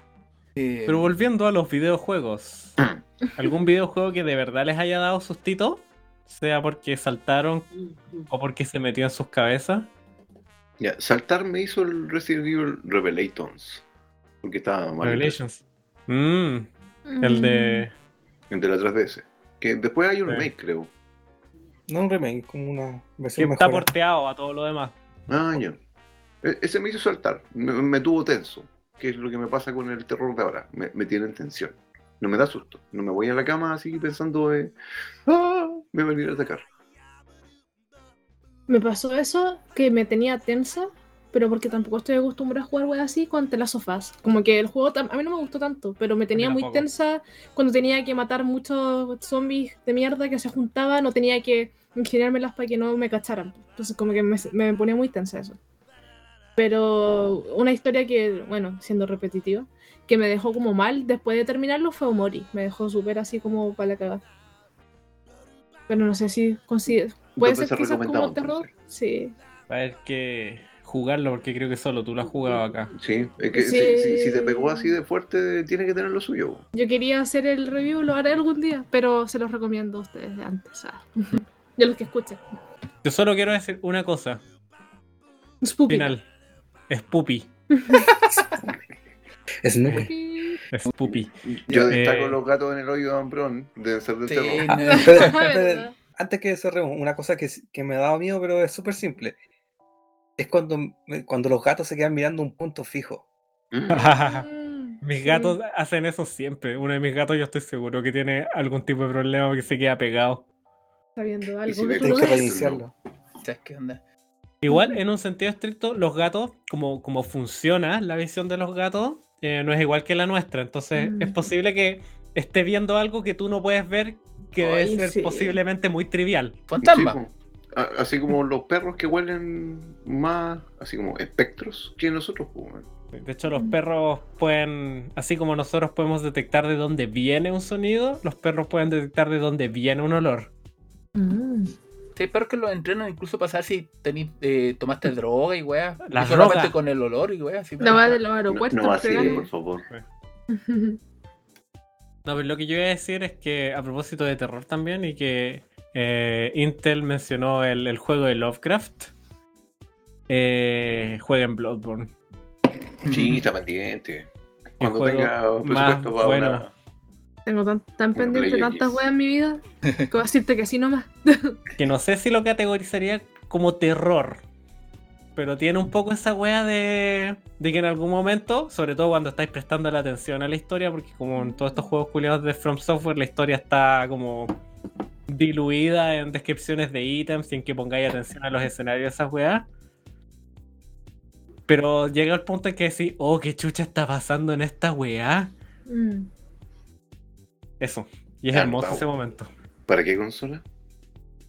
Eh, Pero volviendo a los videojuegos. (clears throat) ¿Algún videojuego que de verdad les haya dado sustito? Sea porque saltaron o porque se metió en sus cabezas. Ya, saltar me hizo el Resident Evil Revelations. Porque estaba mal. Revelations. Mm, el de. El de la 3DS. Que después hay un Sí. remake, creo. No un remake, como una Que versión está mejor. porteado a todo lo demás. Ah, ya. E- Ese me hizo saltar. Me, me tuvo tenso. Que es lo que me pasa con el terror de ahora. Me, me tiene en tensión. No me da susto. No me voy a la cama así pensando de. ¡Ah! Me va a venir a atacar. Me pasó eso que me tenía tensa, pero porque tampoco estoy acostumbrada a jugar weas así con sofás. Como que el juego a mí no me gustó tanto, pero me tenía muy tensa cuando tenía que matar muchos zombies de mierda que se juntaban, no tenía que ingeniármelas para que no me cacharan. Entonces como que me, me ponía muy tensa eso. Pero una historia que, bueno, siendo repetitiva, que me dejó como mal después de terminarlo fue Omori. Me dejó súper así como para la cagada. Pero no sé si consider... Puede ser quizás como terror. Sí. Va a haber que jugarlo porque creo que solo tú lo has jugado acá. Sí, es que Sí. si, si- si te pegó así de fuerte, tiene que tener lo suyo. Yo quería hacer el review, lo haré algún día, pero se los recomiendo a ustedes de antes. ah. A los que escuchen. Yo solo quiero decir una cosa. Spoopy. Final. Es pupi. Snoopy. Spoopy. Es pupi. Yo Eh. destaco los gatos en el hoyo de Ambrón. Deben ser del sí, terror. no. Antes que cerremos, una cosa que, que me ha dado miedo, pero es súper simple. Es cuando, cuando los gatos se quedan mirando un punto fijo. Mm. (laughs) Mis sí. gatos hacen eso siempre. Uno de mis gatos yo estoy seguro que tiene algún tipo de problema que se queda pegado. Está viendo algo si que no reiniciarlo. ¿Sabes qué onda? Igual, en un sentido estricto, los gatos, como, como funciona la visión de los gatos, eh, no es igual que la nuestra. Entonces, Mm. es posible que esté viendo algo que tú no puedes ver, que Ay, debe ser sí. posiblemente muy trivial. Fantasma. Sí. A- así como los perros que huelen más, así como espectros que nosotros. De hecho, los perros pueden, así como nosotros podemos detectar de dónde viene un sonido, los perros pueden detectar de dónde viene un olor. Mm. Sí, hay perros que los entrenan incluso para saber si tení- eh, tomaste droga y weá. La Y solamente con el olor y weá. así, La va de los No, aeropuertos. no así, por favor. (laughs) No, pero lo que yo iba a decir es que a propósito de terror también y que eh, Intel mencionó el, el juego de Lovecraft. Eh, jueguen Bloodborne. Sí, está pendiente. Cuando juego tenga más presupuesto para bueno. una. Tengo tan, pendiente tantas weas en mi vida (laughs) que voy a decirte que sí nomás. Que no sé si lo categorizaría como terror. Pero tiene un poco esa wea de, de que en algún momento, sobre todo cuando estáis prestando la atención a la historia, porque como en todos estos juegos culiados de From Software, la historia está como diluida en descripciones de ítems en que pongáis atención a los escenarios de esas weas. Pero llega el punto en que decís, oh, qué chucha está pasando en esta weá. Mm. Eso. Y es hermoso ese momento. ¿Para qué consola?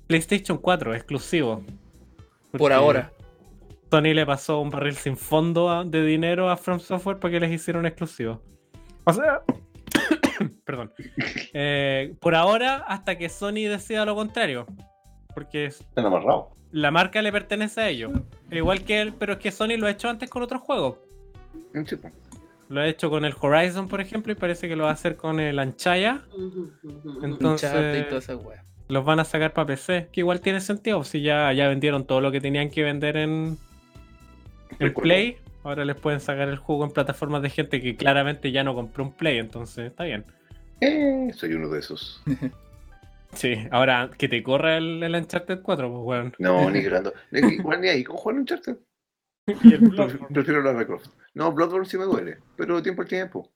PlayStation 4, exclusivo. Por ahora. Sony le pasó un barril sin fondo a- de dinero a From Software para que les hicieron exclusivo. O sea, (coughs) perdón. Eh, por ahora, hasta que Sony decida lo contrario. Porque es- la marca le pertenece a ellos. Igual que él, pero es que Sony lo ha hecho antes con otros juegos. Lo ha hecho con el Horizon, por ejemplo, y parece que lo va a hacer con el Anchaya. Entonces, los van a sacar para PC. Que igual tiene sentido, si ya, ya vendieron todo lo que tenían que vender en, Recuerdo. Play. Ahora les pueden sacar el juego en plataformas de gente que claramente ya no compró un Play, entonces está bien. Eh, soy uno de esos. (laughs) Sí, ahora que te corra el, el Uncharted 4, pues weón. No, (laughs) ni grando. Ni- Igual ni ahí con jugar Uncharted. (laughs) Y el Prefiero, Bloodborne. prefiero la de Croft. No, Bloodborne sí me duele, pero tiempo al tiempo.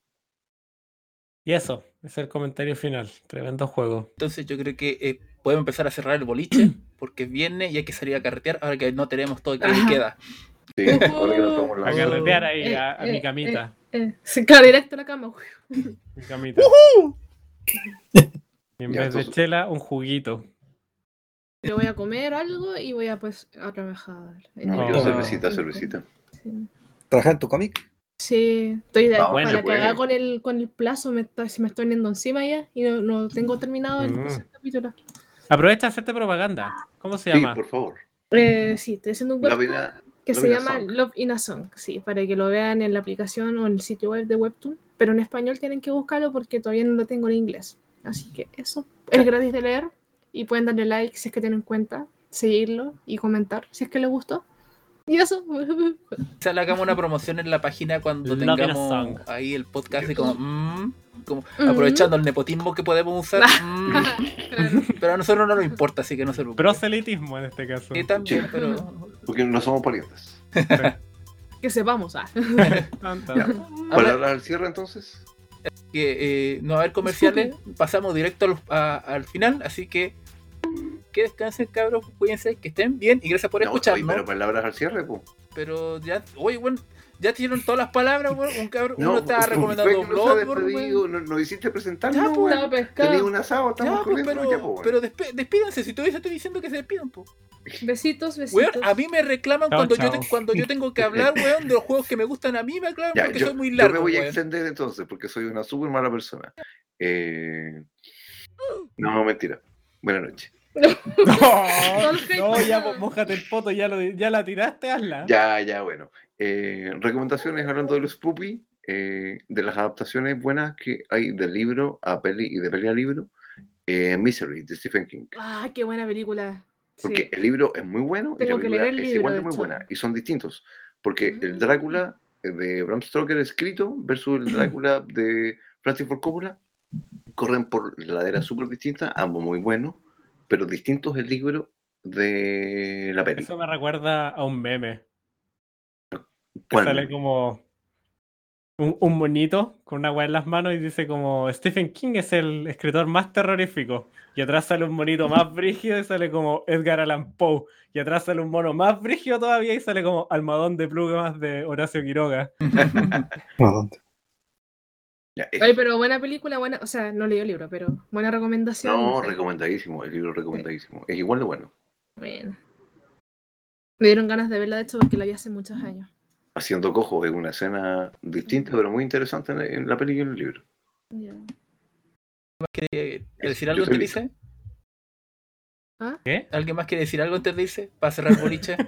Y eso, ese es el comentario final. Tremendo juego. Entonces yo creo que eh, podemos empezar a cerrar el boliche porque es viernes y hay que salir a carretear ahora que no tenemos todo el que Ajá. queda. Sí, ahora (laughs) que tomamos A la carretear ahí, Eh, a, a eh, mi camita. Eh, sí, claro, directo a la cama. Mi camita. Y en Ya, vez de chela, un juguito. Yo voy a comer algo y voy a pues a trabajar. No, yo Oh. cervecita, cervecita. Sí. ¿Trabajar en tu cómic? Sí, estoy de No, bueno, para pues. con el, con el plazo, me está, se me estoy yendo encima ya y no, no tengo terminado el Mm. tercer capítulo. Aprovecha de hacerte propaganda. ¿Cómo se Sí, llama? por favor. Eh, sí, estoy haciendo un La webtoon vida. Que Love se llama. Love in a Song, sí, para que lo vean en la aplicación o en el sitio web de Webtoon, pero en español tienen que buscarlo porque todavía no lo tengo en inglés. Así que eso, es gratis de leer y pueden darle like si es que tienen cuenta, seguirlo y comentar si es que les gustó. Y eso. (laughs) O sea, le hagamos una promoción en la página cuando tengamos ahí el podcast y como, mm, como Mm. aprovechando el nepotismo que podemos usar. mm, (laughs) pero a nosotros no nos importa, así que no se preocupen. Proselitismo en este caso. Sí, también, Sí. pero Porque no somos parientes. (laughs) que sepamos. ah. Palabras al cierre entonces. que eh, no va a haber comerciales, pasamos directo al, a- al final, así que que descansen cabros, cuídense, que estén bien y gracias por No, oye, escucharnos. pero palabras al cierre, pues. Pero ya, oye, bueno, ya te dieron todas las palabras, weón. Un cabrón, No, uno estaba pues, recomendando Bloodborne, weón. no, no hiciste presentarnos, Ya, pues, weón. No, pescado. Tenía un asado, estamos Ya, pues, corriendo, pero, ya, pues, pero despe- despídanse, si todavía estoy diciendo que se despidan, pues. Besitos, besitos. Weón, a mí me reclaman Chao, cuando, Yo te- cuando yo tengo que hablar, (laughs) weón, de los juegos que me gustan a mí, me reclaman Ya, porque yo, soy muy yo largo, me voy a extender entonces, porque soy una súper mala persona. Eh... No, mentira. Buenas noches. (laughs) No, ya mojate el poto, ya, lo, ya la tiraste, hazla. Ya, ya, bueno. Eh, recomendaciones hablando de los Spoopy, eh, de las adaptaciones buenas que hay del libro a peli y de peli a libro. Eh, Misery, de Stephen King. Ah, qué buena película. Sí. Porque el libro es muy bueno y la Tengo que película leer el es libro, igual de muy hecho. buena. Y son distintos. Porque el Mm. Drácula eh, de Bram Stoker escrito versus el (clears throat) Drácula de Francis Ford Coppola corren por laderas súper distintas, ambos muy buenos, pero distintos el libro de la peli. Eso me recuerda a un meme. Que ¿Cuál sale como un, un monito con una weá en las manos y dice como Stephen King es el escritor más terrorífico. Y atrás sale un monito más brígido y sale como Edgar Allan Poe. Y atrás sale un mono más brígido todavía y sale como Almadón de plumas de Horacio Quiroga. (laughs) Ya, es- Ay, pero buena película, buena. O sea, no leí el libro, pero buena recomendación. no, recomendadísimo, el libro recomendadísimo. Es igual de bueno. Bueno. Me dieron ganas de verla, de hecho, porque la vi hace muchos años. Haciendo cojo es una escena distinta, pero muy interesante en, en la peli y en el libro. Ya. ¿Quiere decir Yo algo antes de irse? ¿Qué? ¿Alguien más quiere decir algo antes de irse? Para cerrar el boliche. (laughs)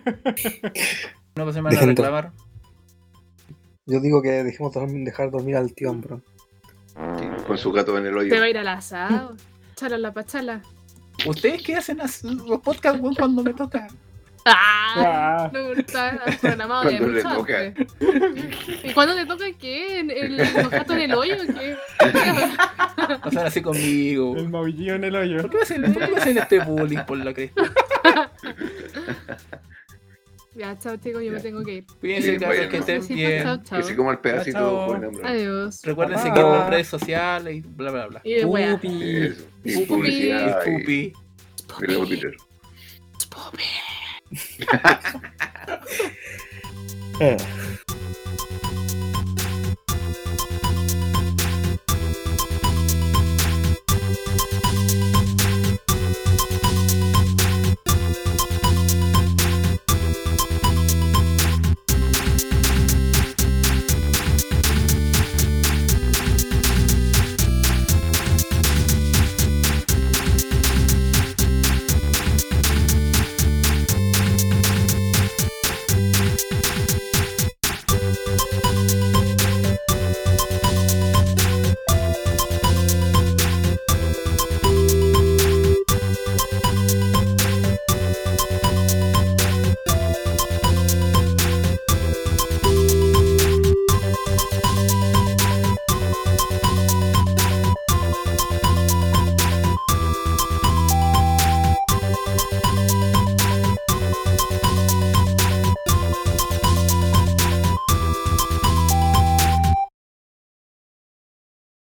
No se me van a reclamar. Yo digo que dejemos dormir- dejar dormir al tío Ambro. Sí, con su gato en el hoyo. Te va a ir al asado. (laughs) Chala la pachala. ¿Ustedes qué hacen los podcasts cuando me toca? ¡Ah! Ah, No, está programado Cuando le mucho toca. ¿Y cuándo te toca qué? ¿En ¿El, los gatos en el hoyo o qué? (laughs) Sean así conmigo. el maullillo en el hoyo. ¿Por qué hacen, por qué me hacen este bullying por la cresta? (laughs) Ya, chao chicos, yo me tengo que ir. Cuídense, Sí, bueno. que estén Besitos, bien. chao, chao. Que se coma el pedacito Chao. Adiós. Recuerden Bye. seguirnos en redes sociales y bla bla bla. Y. Pupi. Y Pupi. publicidad. y- Pupi. Twitter. Ah.